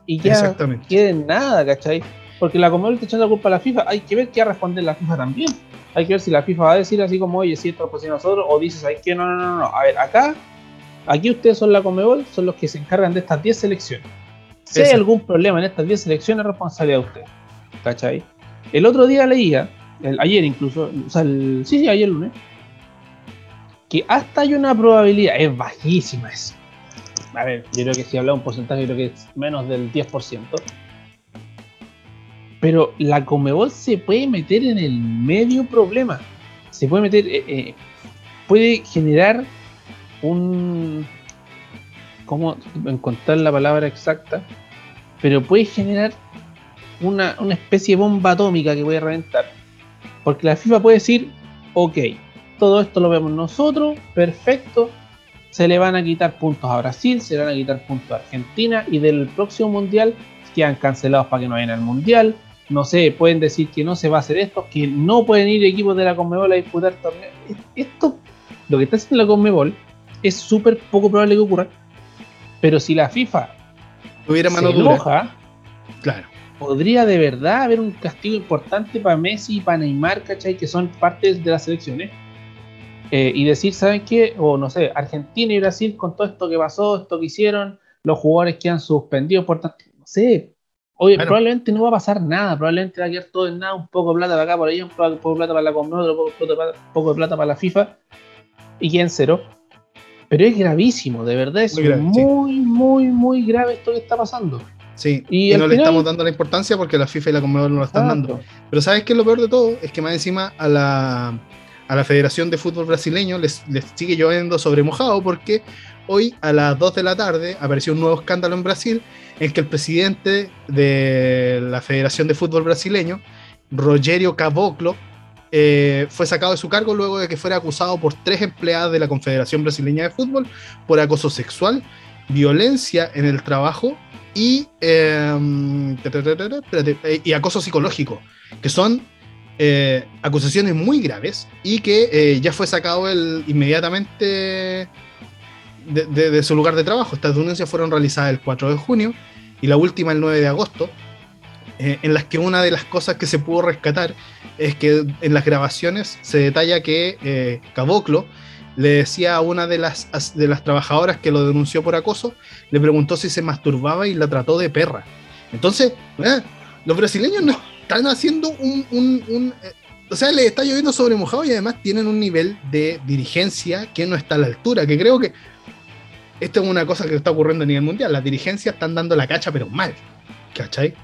y ya no quede nada, ¿cachai? Porque la Comebol está echando la culpa a la FIFA, hay que ver qué va a responder la FIFA también. Hay que ver si la FIFA va a decir así como, oye, si esto lo nosotros, o dices, hay que no, no, no, no. A ver, acá, aquí ustedes son la Comebol, son los que se encargan de estas 10 selecciones. Si hay algún problema en estas 10 selecciones, es responsabilidad de ustedes. ¿Cachai? El otro día leía, ayer incluso, o sea, el, sí, sí, ayer lunes, que hasta hay una probabilidad, es bajísima es. A ver, yo creo que si habla un porcentaje, creo que es menos del 10%. Pero la Comebol se puede meter en el medio problema. Se puede meter, eh, eh, puede generar un. ¿Cómo encontrar la palabra exacta? Pero puede generar una, especie de bomba atómica que voy a reventar. Porque la FIFA puede decir, ok, todo esto lo vemos nosotros, perfecto, se le van a quitar puntos a Brasil, se le van a quitar puntos a Argentina y del próximo mundial quedan cancelados para que no vayan al mundial. No sé, pueden decir que no se va a hacer esto, que no pueden ir equipos de la Conmebol a disputar torneos. Esto, lo que está haciendo la Conmebol, es súper poco probable que ocurra. Pero si la FIFA Tuviera mano se dura. enoja, Claro. Podría de verdad haber un castigo importante para Messi y para Neymar, ¿cachai? Que son partes de las selecciones. Eh, y decir, ¿saben qué? O no sé, Argentina y Brasil con todo esto que pasó, esto que hicieron, los jugadores que han suspendido por tanto, no sé. Oye, Bueno. probablemente no va a pasar nada, probablemente va a quedar todo en nada, un poco de plata para acá, por allá, un poco, de plata para la Conmebol, otro poco, de plata- poco de plata para la FIFA, y queden cero. Pero es gravísimo, de verdad, es Muy grave, sí. muy, muy, muy grave esto que está pasando. Sí. Y no le estamos dando la importancia porque la FIFA y la Conmebol no lo están dando. Pero ¿sabes qué es lo peor de todo? Es que más encima a la, a la Federación de Fútbol Brasileño les, les sigue lloviendo sobre mojado porque hoy a las 2 de la tarde apareció un nuevo escándalo en Brasil en que el presidente de la Federación de Fútbol Brasileño, Rogério Caboclo, eh, fue sacado de su cargo luego de que fuera acusado por tres empleadas de la Confederación Brasileña de Fútbol por acoso sexual, violencia en el trabajo y, espérate, eh, y acoso psicológico, que son eh, acusaciones muy graves y que eh, ya fue sacado el, inmediatamente de, de- su lugar de trabajo. Estas denuncias fueron realizadas el 4 de junio y la última el 9 de agosto, en las que una de las cosas que se pudo rescatar es que en las grabaciones se detalla que Caboclo le decía a una de las, as- de las trabajadoras que lo denunció por acoso, le preguntó si se masturbaba y la trató de perra. Entonces, eh, los brasileños no están haciendo un... un- un, eh, o sea, les está lloviendo sobre mojado y además tienen un nivel de dirigencia que no está a la altura, que creo que esto es una cosa que está ocurriendo a nivel mundial. Las dirigencias están dando la cacha, pero mal. ¿Cachai?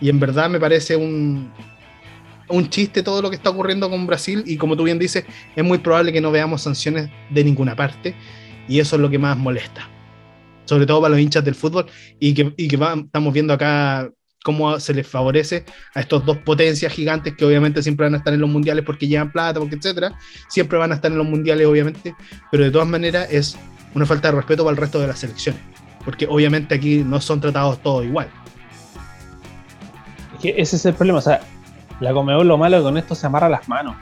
Y en verdad me parece un, un chiste todo lo que está ocurriendo con Brasil y como tú bien dices, es muy probable que no veamos sanciones de ninguna parte y eso es lo que más molesta. Sobre todo para los hinchas del fútbol y que, y que va- estamos viendo acá cómo se les favorece a estos dos potencias gigantes que obviamente siempre van a estar en los mundiales porque llevan plata, porque etcétera, siempre van a estar en los mundiales obviamente, pero de todas maneras es una falta de respeto para el resto de las selecciones, porque obviamente aquí no son tratados todos igual. Ese es el problema. O sea, la Comebol lo malo que con esto se amarra las manos.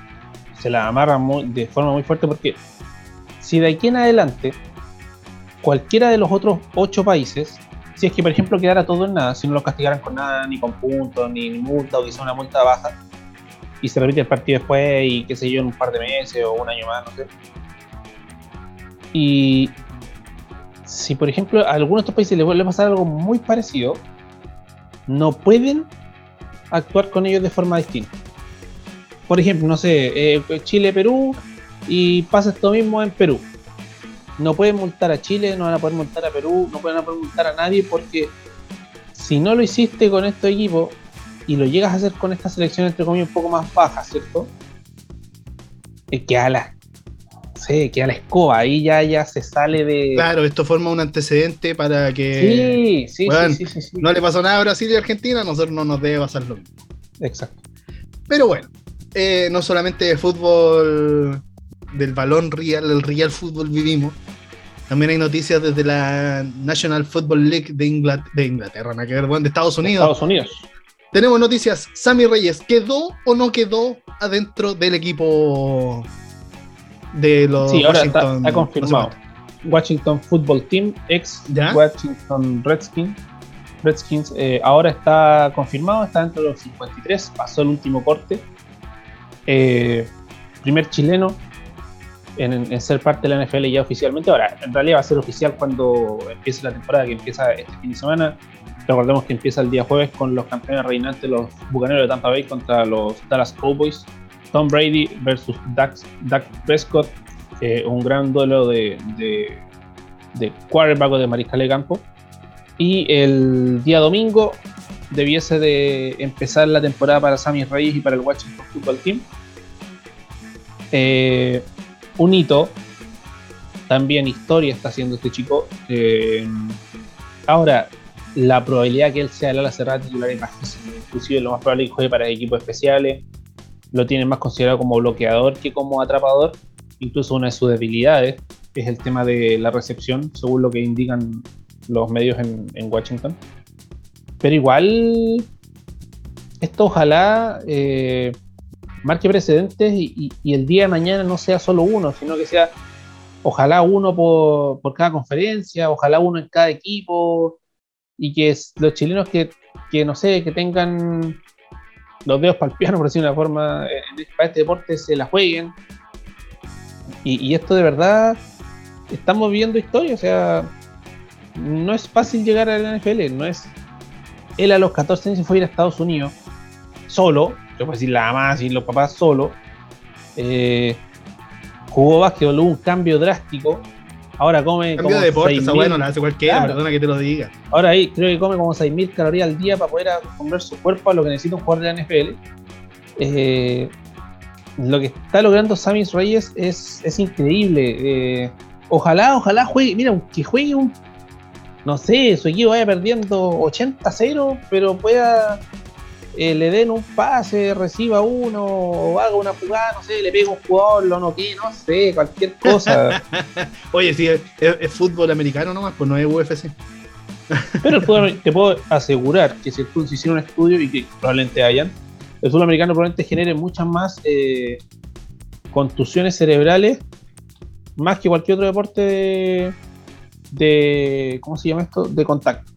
Se las amarra de forma muy fuerte porque si de aquí en adelante cualquiera de los otros ocho países, si es que por ejemplo quedara todo en nada, si no los castigaran con nada, ni con puntos, ni, ni multa, o quizá una multa baja, y se repite el partido después y qué sé yo, en un par de meses o un año más, no sé. Y si por ejemplo a alguno de estos países les vuelve a pasar algo muy parecido, no pueden actuar con ellos de forma distinta. Por ejemplo, no sé, eh, Chile-Perú y pasa esto mismo en Perú. No pueden multar a Chile, no van a poder multar a Perú, no pueden poder multar a nadie porque si no lo hiciste con estos equipos y lo llegas a hacer con esta selección entre comillas un poco más baja, ¿cierto? Eh, queda la, sí, queda la escoba, ahí ya, ya se sale de... Claro, esto forma un antecedente para que Sí, sí, sí, sí, sí, sí. no le pasó nada a Brasil y Argentina, a nosotros no nos debe pasar lo mismo. Exacto. Pero bueno, eh, no solamente de fútbol del balón real, el real fútbol vivimos. También hay noticias desde la National Football League de, Ingla- de Inglaterra, nada que ver, bueno, de Estados Unidos. Estados Unidos. Tenemos noticias. Sammy Reyes, ¿quedó o no quedó adentro del equipo de los Sí, ahora está, Washington? está confirmado. no sé Washington Football Team, ex ¿Ya? Washington Redskins. Redskins eh, ahora está confirmado, está dentro de los 53, pasó el último corte. Eh, primer chileno en, en ser parte de la NFL ya oficialmente. Ahora, en realidad va a ser oficial cuando empiece la temporada, que empieza este fin de semana. Recordemos que empieza el día jueves con los campeones reinantes, los bucaneros de Tampa Bay contra los Dallas Cowboys. Tom Brady versus Dak, Prescott, eh, un gran duelo de, de, de quarterback de mariscal de campo. Y el día domingo debiese de empezar la temporada para Sammy Reyes y para el Washington Football Team. Eh, un hito, también historia está haciendo este chico. Eh, ahora, la probabilidad que él sea el ala cerrada titular es bajísima. Inclusive lo más probable es que juegue para equipos especiales. Lo tienen más considerado como bloqueador que como atrapador. Incluso una de sus debilidades es el tema de la recepción, según lo que indican los medios en, Washington. Pero igual, esto ojalá eh, marque precedentes y, el día de mañana no sea solo uno, sino que sea ojalá uno por, cada conferencia, ojalá uno en cada equipo, y que los chilenos que no sé, que tengan los dedos para el piano, por decirlo de una forma, para este deporte se la jueguen. Y, esto de verdad, estamos viendo historia, o sea, no es fácil llegar a la NFL, no es... Él a los 14 años fue a ir a Estados Unidos, solo, yo puedo decir la mamá y los papás solo, eh, jugó básquetbol, hubo un cambio drástico. Ahora come. Cambio de deporte, esa bueno, la hace cualquiera, perdona que te lo diga. Ahora ahí creo que come como 6.000 calorías al día para poder acostumbrar su cuerpo a lo que necesita un jugador de la NFL. Eh, lo que está logrando Samis Reyes es, es increíble. Eh, ojalá, ojalá juegue, mira, que juegue un. No sé, su equipo vaya perdiendo 80-0, pero pueda eh, le den un pase, reciba uno, o haga una jugada, no sé, le pega un jugador, lo noquee, no sé, cualquier cosa. Oye, si es, fútbol americano nomás, pues no es UFC. Pero el fútbol, te puedo asegurar que si, se hicieron un estudio, y que probablemente hayan, el fútbol americano probablemente genere muchas más eh, contusiones cerebrales, más que cualquier otro deporte de, de, ¿cómo se llama esto? De contacto.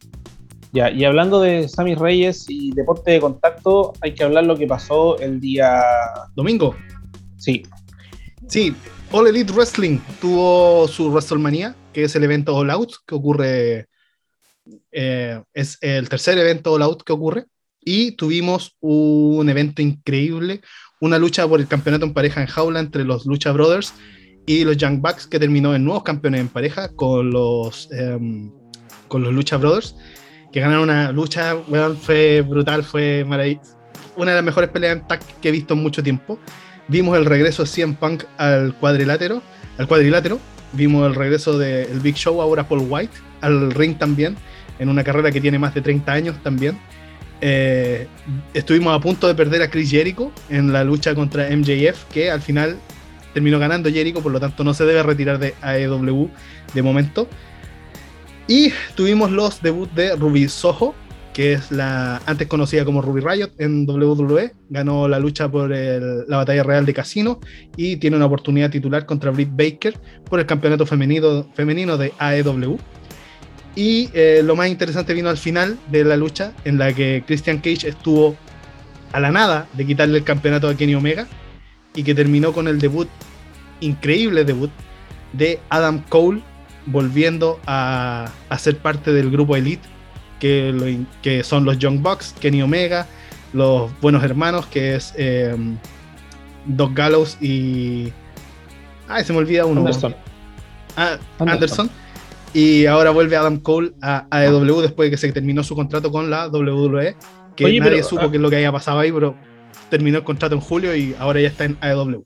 Ya, y hablando de Sammy Reyes y deporte de contacto, hay que hablar lo que pasó el día domingo. Sí. Sí, All Elite Wrestling tuvo su WrestleMania, que es el evento All Out que ocurre. Eh, es el tercer evento All Out que ocurre. Y tuvimos un evento increíble, una lucha por el campeonato en pareja en jaula entre los Lucha Brothers y los Young Bucks, que terminó en nuevos campeones en pareja con los, em, con los Lucha Brothers que ganaron una lucha, fue brutal, fue maravilloso. Una de las mejores peleas en tag que he visto en mucho tiempo. Vimos el regreso de CM Punk al cuadrilátero, al cuadrilátero. Vimos el regreso del Big Show, ahora Paul White, al ring también, en una carrera que tiene más de 30 años también. Eh, estuvimos a punto de perder a Chris Jericho en la lucha contra MJF, que al final terminó ganando Jericho, por lo tanto no se debe retirar de AEW de momento. Y tuvimos los debuts de Ruby Soho, que es la antes conocida como Ruby Riot en WWE. Ganó la lucha por la batalla real de Casino y tiene una oportunidad titular contra Britt Baker por el campeonato femenino, femenino de AEW. Y eh, lo más interesante vino al final de la lucha, en la que Christian Cage estuvo a la nada de quitarle el campeonato a Kenny Omega y que terminó con el debut, increíble debut, de Adam Cole volviendo a, ser parte del grupo Elite, que, que son los Young Bucks, Kenny Omega, los buenos hermanos, que es eh, Doc Gallows y. Ay, se me olvida uno. Anderson. Ah, Anderson. Y ahora vuelve Adam Cole a AEW después de que se terminó su contrato con la WWE. Que nadie supo ah, qué es lo que había pasado ahí, pero terminó el contrato en julio y ahora ya está en AEW.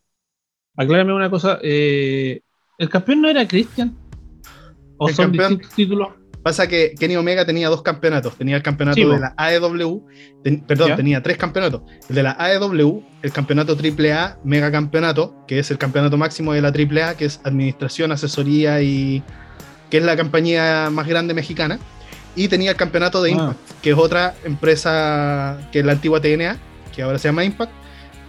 Aclárame una cosa. Eh, ¿El campeón no era Christian? ¿O son distintos títulos? Pasa que Kenny Omega tenía dos campeonatos. Tenía el campeonato de la AEW, perdón, tenía tres campeonatos. El de la AEW, el campeonato AAA, mega campeonato, que es el campeonato máximo de la AAA, que es administración, asesoría y que es la compañía más grande mexicana. Y tenía el campeonato de ah. Impact, que es otra empresa que es la antigua TNA, que ahora se llama Impact.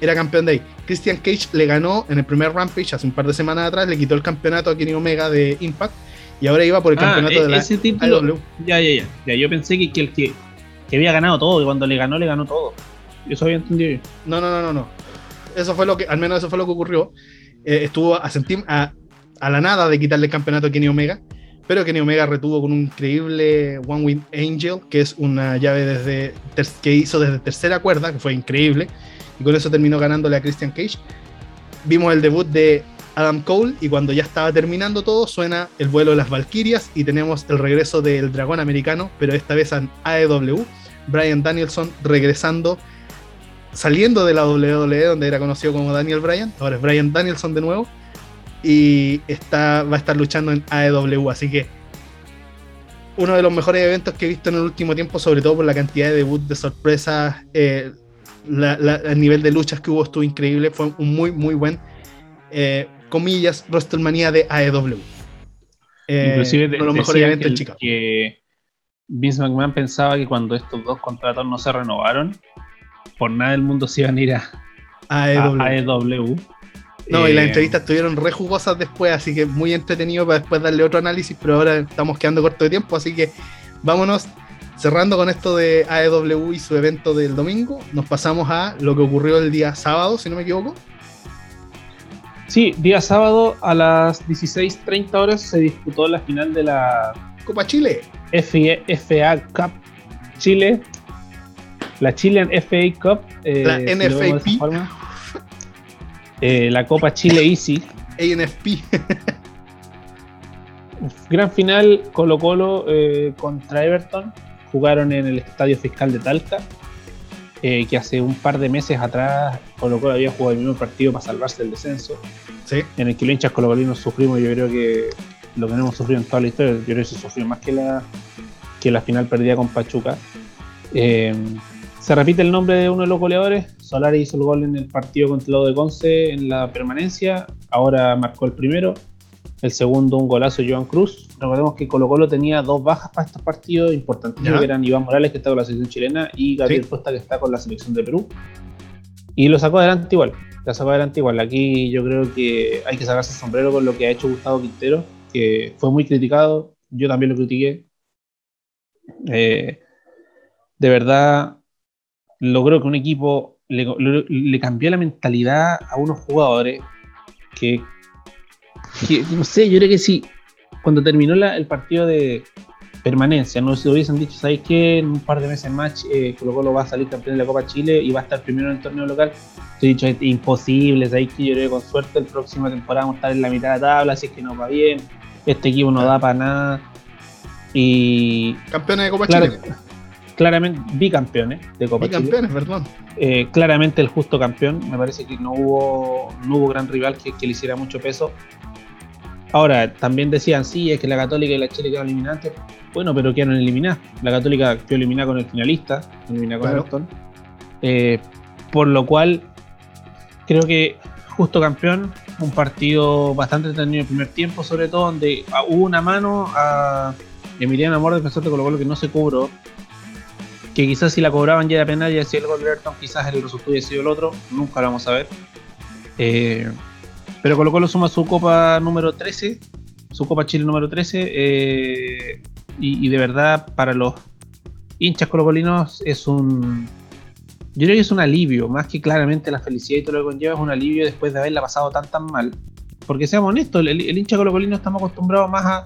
Era campeón de ahí. Christian Cage le ganó en el primer Rampage hace un par de semanas atrás, le quitó el campeonato a Kenny Omega de Impact y ahora iba por el ah, campeonato de la ese título, Ya, ya, ya, Yo pensé que, el que, había ganado todo, y cuando le ganó, le ganó todo. Eso había entendido No, no, no, no, no. Eso fue lo que, al menos eso fue lo que ocurrió. Eh, estuvo a, a, a, la nada de quitarle el campeonato a Kenny Omega, pero Kenny Omega retuvo con un increíble One Win Angel, que es una llave desde que hizo desde tercera cuerda, que fue increíble, y con eso terminó ganándole a Christian Cage. Vimos el debut de Adam Cole y cuando ya estaba terminando todo suena el vuelo de las Valkyrias y tenemos el regreso del dragón americano, pero esta vez en AEW, Brian Danielson regresando, saliendo de la WWE donde era conocido como Daniel Bryan, ahora es Brian Danielson de nuevo. Y está, va a estar luchando en AEW, así que uno de los mejores eventos que he visto en el último tiempo, sobre todo por la cantidad de debuts, de sorpresas, eh, el nivel de luchas que hubo estuvo increíble, fue un muy, muy buen eh, comillas, WrestleMania de AEW. Eh, Inclusive de, lo mejor que, que Vince McMahon pensaba que cuando estos dos contratos no se renovaron, por nada del mundo se iban a ir a AEW. No, y las entrevistas estuvieron re jugosas después, así que muy entretenido para después darle otro análisis, pero ahora estamos quedando corto de tiempo, así que vámonos cerrando con esto de AEW y su evento del domingo, nos pasamos a lo que ocurrió el día sábado, si no me equivoco. Sí, día sábado a las 16.30 horas se disputó la final de la Copa Chile. FA Cup Chile. La Chilean FA Cup. Eh, la NFAP. Eh, la Copa Chile Easy. ANFP. Gran final Colo Colo eh, contra Everton. Jugaron en el Estadio Fiscal de Talca. Eh, que hace un par de meses atrás Colo Colo había jugado el mismo partido para salvarse del descenso. Sí. En el que los hinchas colocolinos sufrimos, yo creo que lo que no hemos sufrido en toda la historia, yo creo que se sufrió más que la, que la final perdida con Pachuca. Eh, se repite el nombre de uno de los goleadores. Solari hizo el gol en el partido contra el lado de Conce en la permanencia. Ahora marcó el primero. El segundo, un golazo, Joan Cruz. Recordemos que Colo Colo tenía dos bajas para estos partidos importantes, que eran Iván Morales, que está con la selección chilena, y Gabriel Costa, que está con la selección de Perú. Y lo sacó adelante igual. La sacó adelante igual. Aquí yo creo que hay que sacarse el sombrero con lo que ha hecho Gustavo Quintero, que fue muy criticado. Yo también lo critiqué. Eh, de verdad, logró que un equipo le, le cambió la mentalidad a unos jugadores que no sé, yo creo que sí, cuando terminó el partido de permanencia, no se hubiesen dicho, ¿sabéis qué? En un par de meses más eh, Colo Colo va a salir campeón de la Copa Chile y va a estar primero en el torneo local. Te he dicho, es imposible, ¿sabéis que yo creo que con suerte el próximo temporada vamos a estar en la mitad de la tabla, así es que no va bien, este equipo no da para nada. Y. Campeones de Copa Chile. Claramente, bicampeones de Copa bicampeones, perdón. Eh, claramente el justo campeón, me parece que no hubo, no hubo gran rival que, que le hiciera mucho peso. Ahora, también decían, sí, es que la Católica y la Chile quedan eliminantes. Bueno, pero quedaron eliminadas. La Católica quedó eliminada con el finalista, eliminada con Everton. Eh, por lo cual, creo que justo campeón, un partido bastante entretenido en el primer tiempo, sobre todo, donde hubo una mano a Emiliano Amor, defensor de Colo Colo, que no se cobró. Que quizás si la cobraban ya era penal y hacía el gol de Everton, quizás el resultado hubiera sido el otro. Nunca lo vamos a ver. Eh, pero Colo Colo suma su copa número 13, su copa Chile número 13, eh, y, de verdad para los hinchas colocolinos es un... Yo creo que es un alivio, más que claramente la felicidad y todo lo que conlleva, es un alivio después de haberla pasado tan tan mal. Porque seamos honestos, el, el hincha colocolino estamos acostumbrados más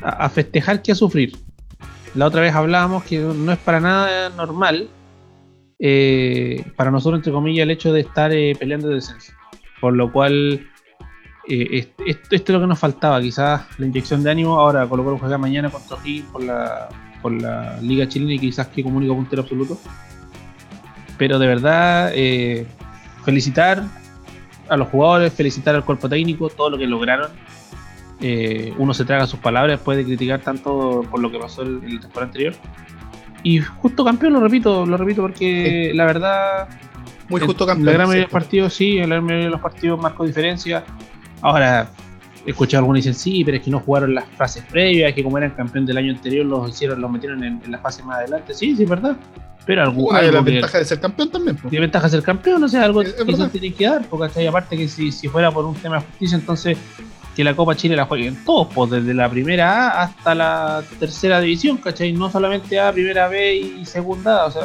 a, festejar que a sufrir. La otra vez hablábamos que no es para nada normal eh, para nosotros, entre comillas, el hecho de estar eh, peleando de descenso. Por lo cual, eh, esto, es lo que nos faltaba, quizás la inyección de ánimo. Ahora Colo Colo juega mañana contra ti por la, por la Liga Chilena y quizás que comunica puntero absoluto. Pero de verdad, eh, felicitar a los jugadores, felicitar al cuerpo técnico, todo lo que lograron. Eh, uno se traga sus palabras después de criticar tanto por lo que pasó el, el temporada anterior. Y justo campeón, lo repito, lo repito porque la verdad muy justo campeón. La gran mayoría de los partidos, sí, en la gran mayoría de los partidos marcó diferencia. Ahora, he escuchado algunos dicen sí, pero es que no jugaron las fases previas, que como eran campeón del año anterior, los hicieron, los metieron en, la fase más adelante. Sí, sí, es verdad. Pero algo. Una la ventaja de ser campeón también. Tiene ventaja de ser campeón, o sea, algo que se tiene que dar, porque aparte que si, si fuera por un tema de justicia, entonces que la Copa Chile la jueguen todos, pues desde la primera A hasta la tercera división, ¿cachai? No solamente A, primera B y segunda, o sea,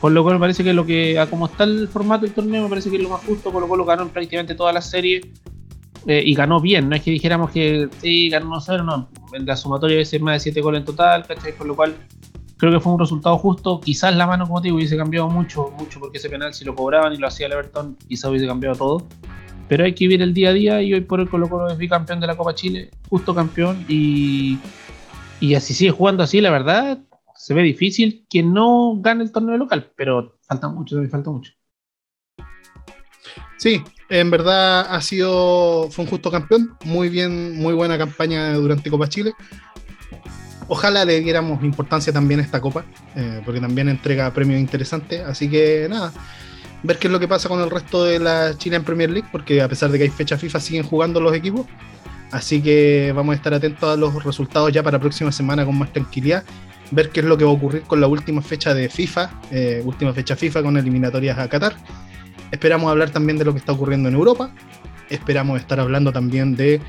por lo cual me parece que lo que, como está el formato del torneo, me parece que es lo más justo, por lo cual ganó en prácticamente todas las series eh, y ganó bien. No es que dijéramos que sí, ganó 0, no. La sumatoria veces más de 7 goles en total, ¿cachai? Por lo cual creo que fue un resultado justo. Quizás la mano, como te digo, hubiese cambiado mucho, mucho, porque ese penal, si lo cobraban y lo hacía el Everton, quizás hubiese cambiado todo. Pero hay que vivir el día a día y hoy por el Colo Colo es bicampeón de la Copa Chile, justo campeón y, y así sigue jugando así, la verdad, se ve difícil que no gane el torneo local, pero falta mucho, me falta mucho. Sí, en verdad ha sido, fue un justo campeón, muy bien, muy buena campaña durante Copa Chile. Ojalá le diéramos importancia también a esta copa, eh, porque también entrega premios interesantes. Así que nada, ver qué es lo que pasa con el resto de la Chile en Premier League, porque a pesar de que hay fecha FIFA, siguen jugando los equipos. Así que vamos a estar atentos a los resultados ya para la próxima semana con más tranquilidad ver qué es lo que va a ocurrir con la última fecha de FIFA, eh, última fecha FIFA con eliminatorias a Qatar. Esperamos hablar también de lo que está ocurriendo en Europa esperamos estar hablando también de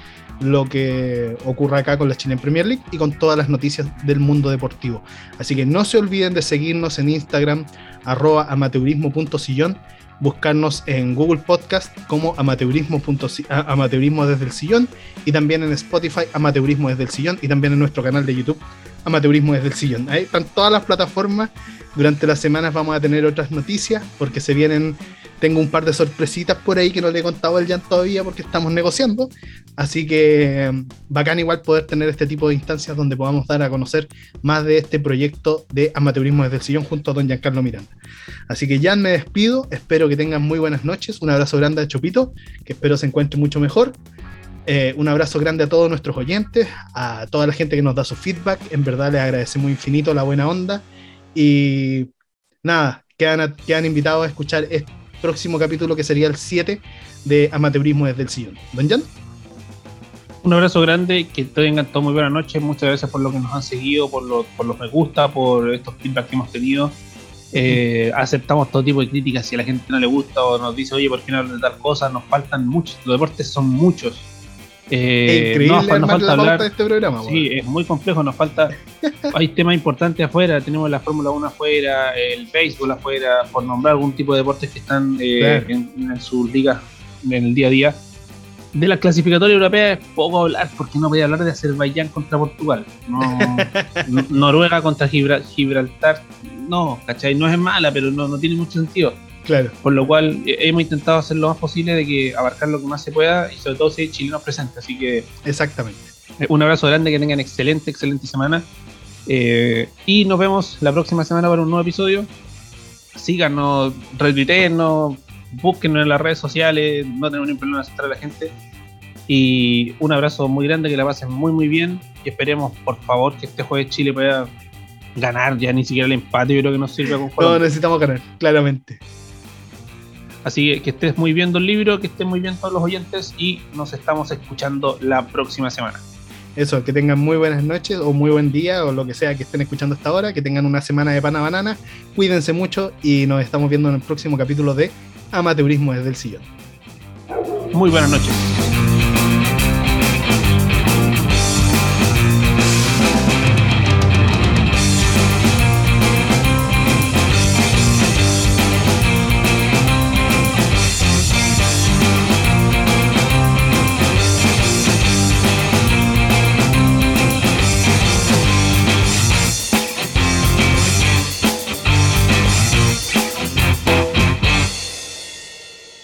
lo que ocurra acá con la Chile Premier League y con todas las noticias del mundo deportivo. Así que no se olviden de seguirnos en Instagram, arroba amateurismo.sillón, buscarnos en Google Podcast como amateurismo, amateurismo desde el sillón y también en Spotify amateurismo desde el sillón y también en nuestro canal de YouTube amateurismo desde el sillón. Ahí están todas las plataformas. Durante las semanas vamos a tener otras noticias porque se vienen tengo un par de sorpresitas por ahí que no le he contado al Jan todavía porque estamos negociando. Así que mm, bacán igual poder tener este tipo de instancias donde podamos dar a conocer más de este proyecto de amateurismo desde el sillón junto a don Giancarlo Miranda. Así que Jan me despido, espero que tengan muy buenas noches, un abrazo grande a Chopito, que espero se encuentre mucho mejor. Eh, un abrazo grande a todos nuestros oyentes, a toda la gente que nos da su feedback, en verdad les agradecemos infinito la buena onda y nada, quedan, quedan invitados a escuchar este próximo capítulo que sería el 7 de Amateurismo desde el sillón. Don Jan. Un abrazo grande, que tengan todo muy buena noche. Muchas gracias por lo que nos han seguido, por, por los me gusta, por estos feedback que hemos tenido. Eh, aceptamos todo tipo de críticas si a la gente no le gusta o nos dice, oye, ¿por qué no hablan de tal cosa? Nos faltan muchos, los deportes son muchos. Eh, increíble nos, falta hablar de este programa. Sí, es muy complejo, nos falta. hay temas importantes afuera, tenemos la Fórmula 1 afuera, el béisbol afuera, por nombrar algún tipo de deportes que están eh, en, en sus ligas en el día a día. De la clasificatoria europea es poco hablar, porque no voy a hablar de Azerbaiyán contra Portugal. Noruega contra Gibraltar, no, ¿cachai? No es mala, pero no, no tiene mucho sentido Claro. Por lo cual eh, hemos intentado hacer lo más posible de que abarcar lo que más se pueda y sobre todo si hay chilenos presentes. Así que. Exactamente. Eh, un abrazo grande, que tengan excelente, excelente semana. Eh, y nos vemos la próxima semana para un nuevo episodio. Síganos, retuiteennos, búsquenos en las redes sociales, no tenemos ningún problema aceptar a la gente. Y un abrazo muy grande, que la pasen muy muy bien. Y esperemos, por favor, que este jueves Chile pueda ganar, ya ni siquiera el empate, yo creo que nos sirve con No, necesitamos ganar, claramente. Así que que estés muy bien, Don Libro, que estén muy bien todos los oyentes y nos estamos escuchando la próxima semana. Eso, que tengan muy buenas noches o muy buen día o lo que sea que estén escuchando hasta ahora, que tengan una semana de pana banana, cuídense mucho y nos estamos viendo en el próximo capítulo de Amateurismo desde el sillón. Muy buenas noches.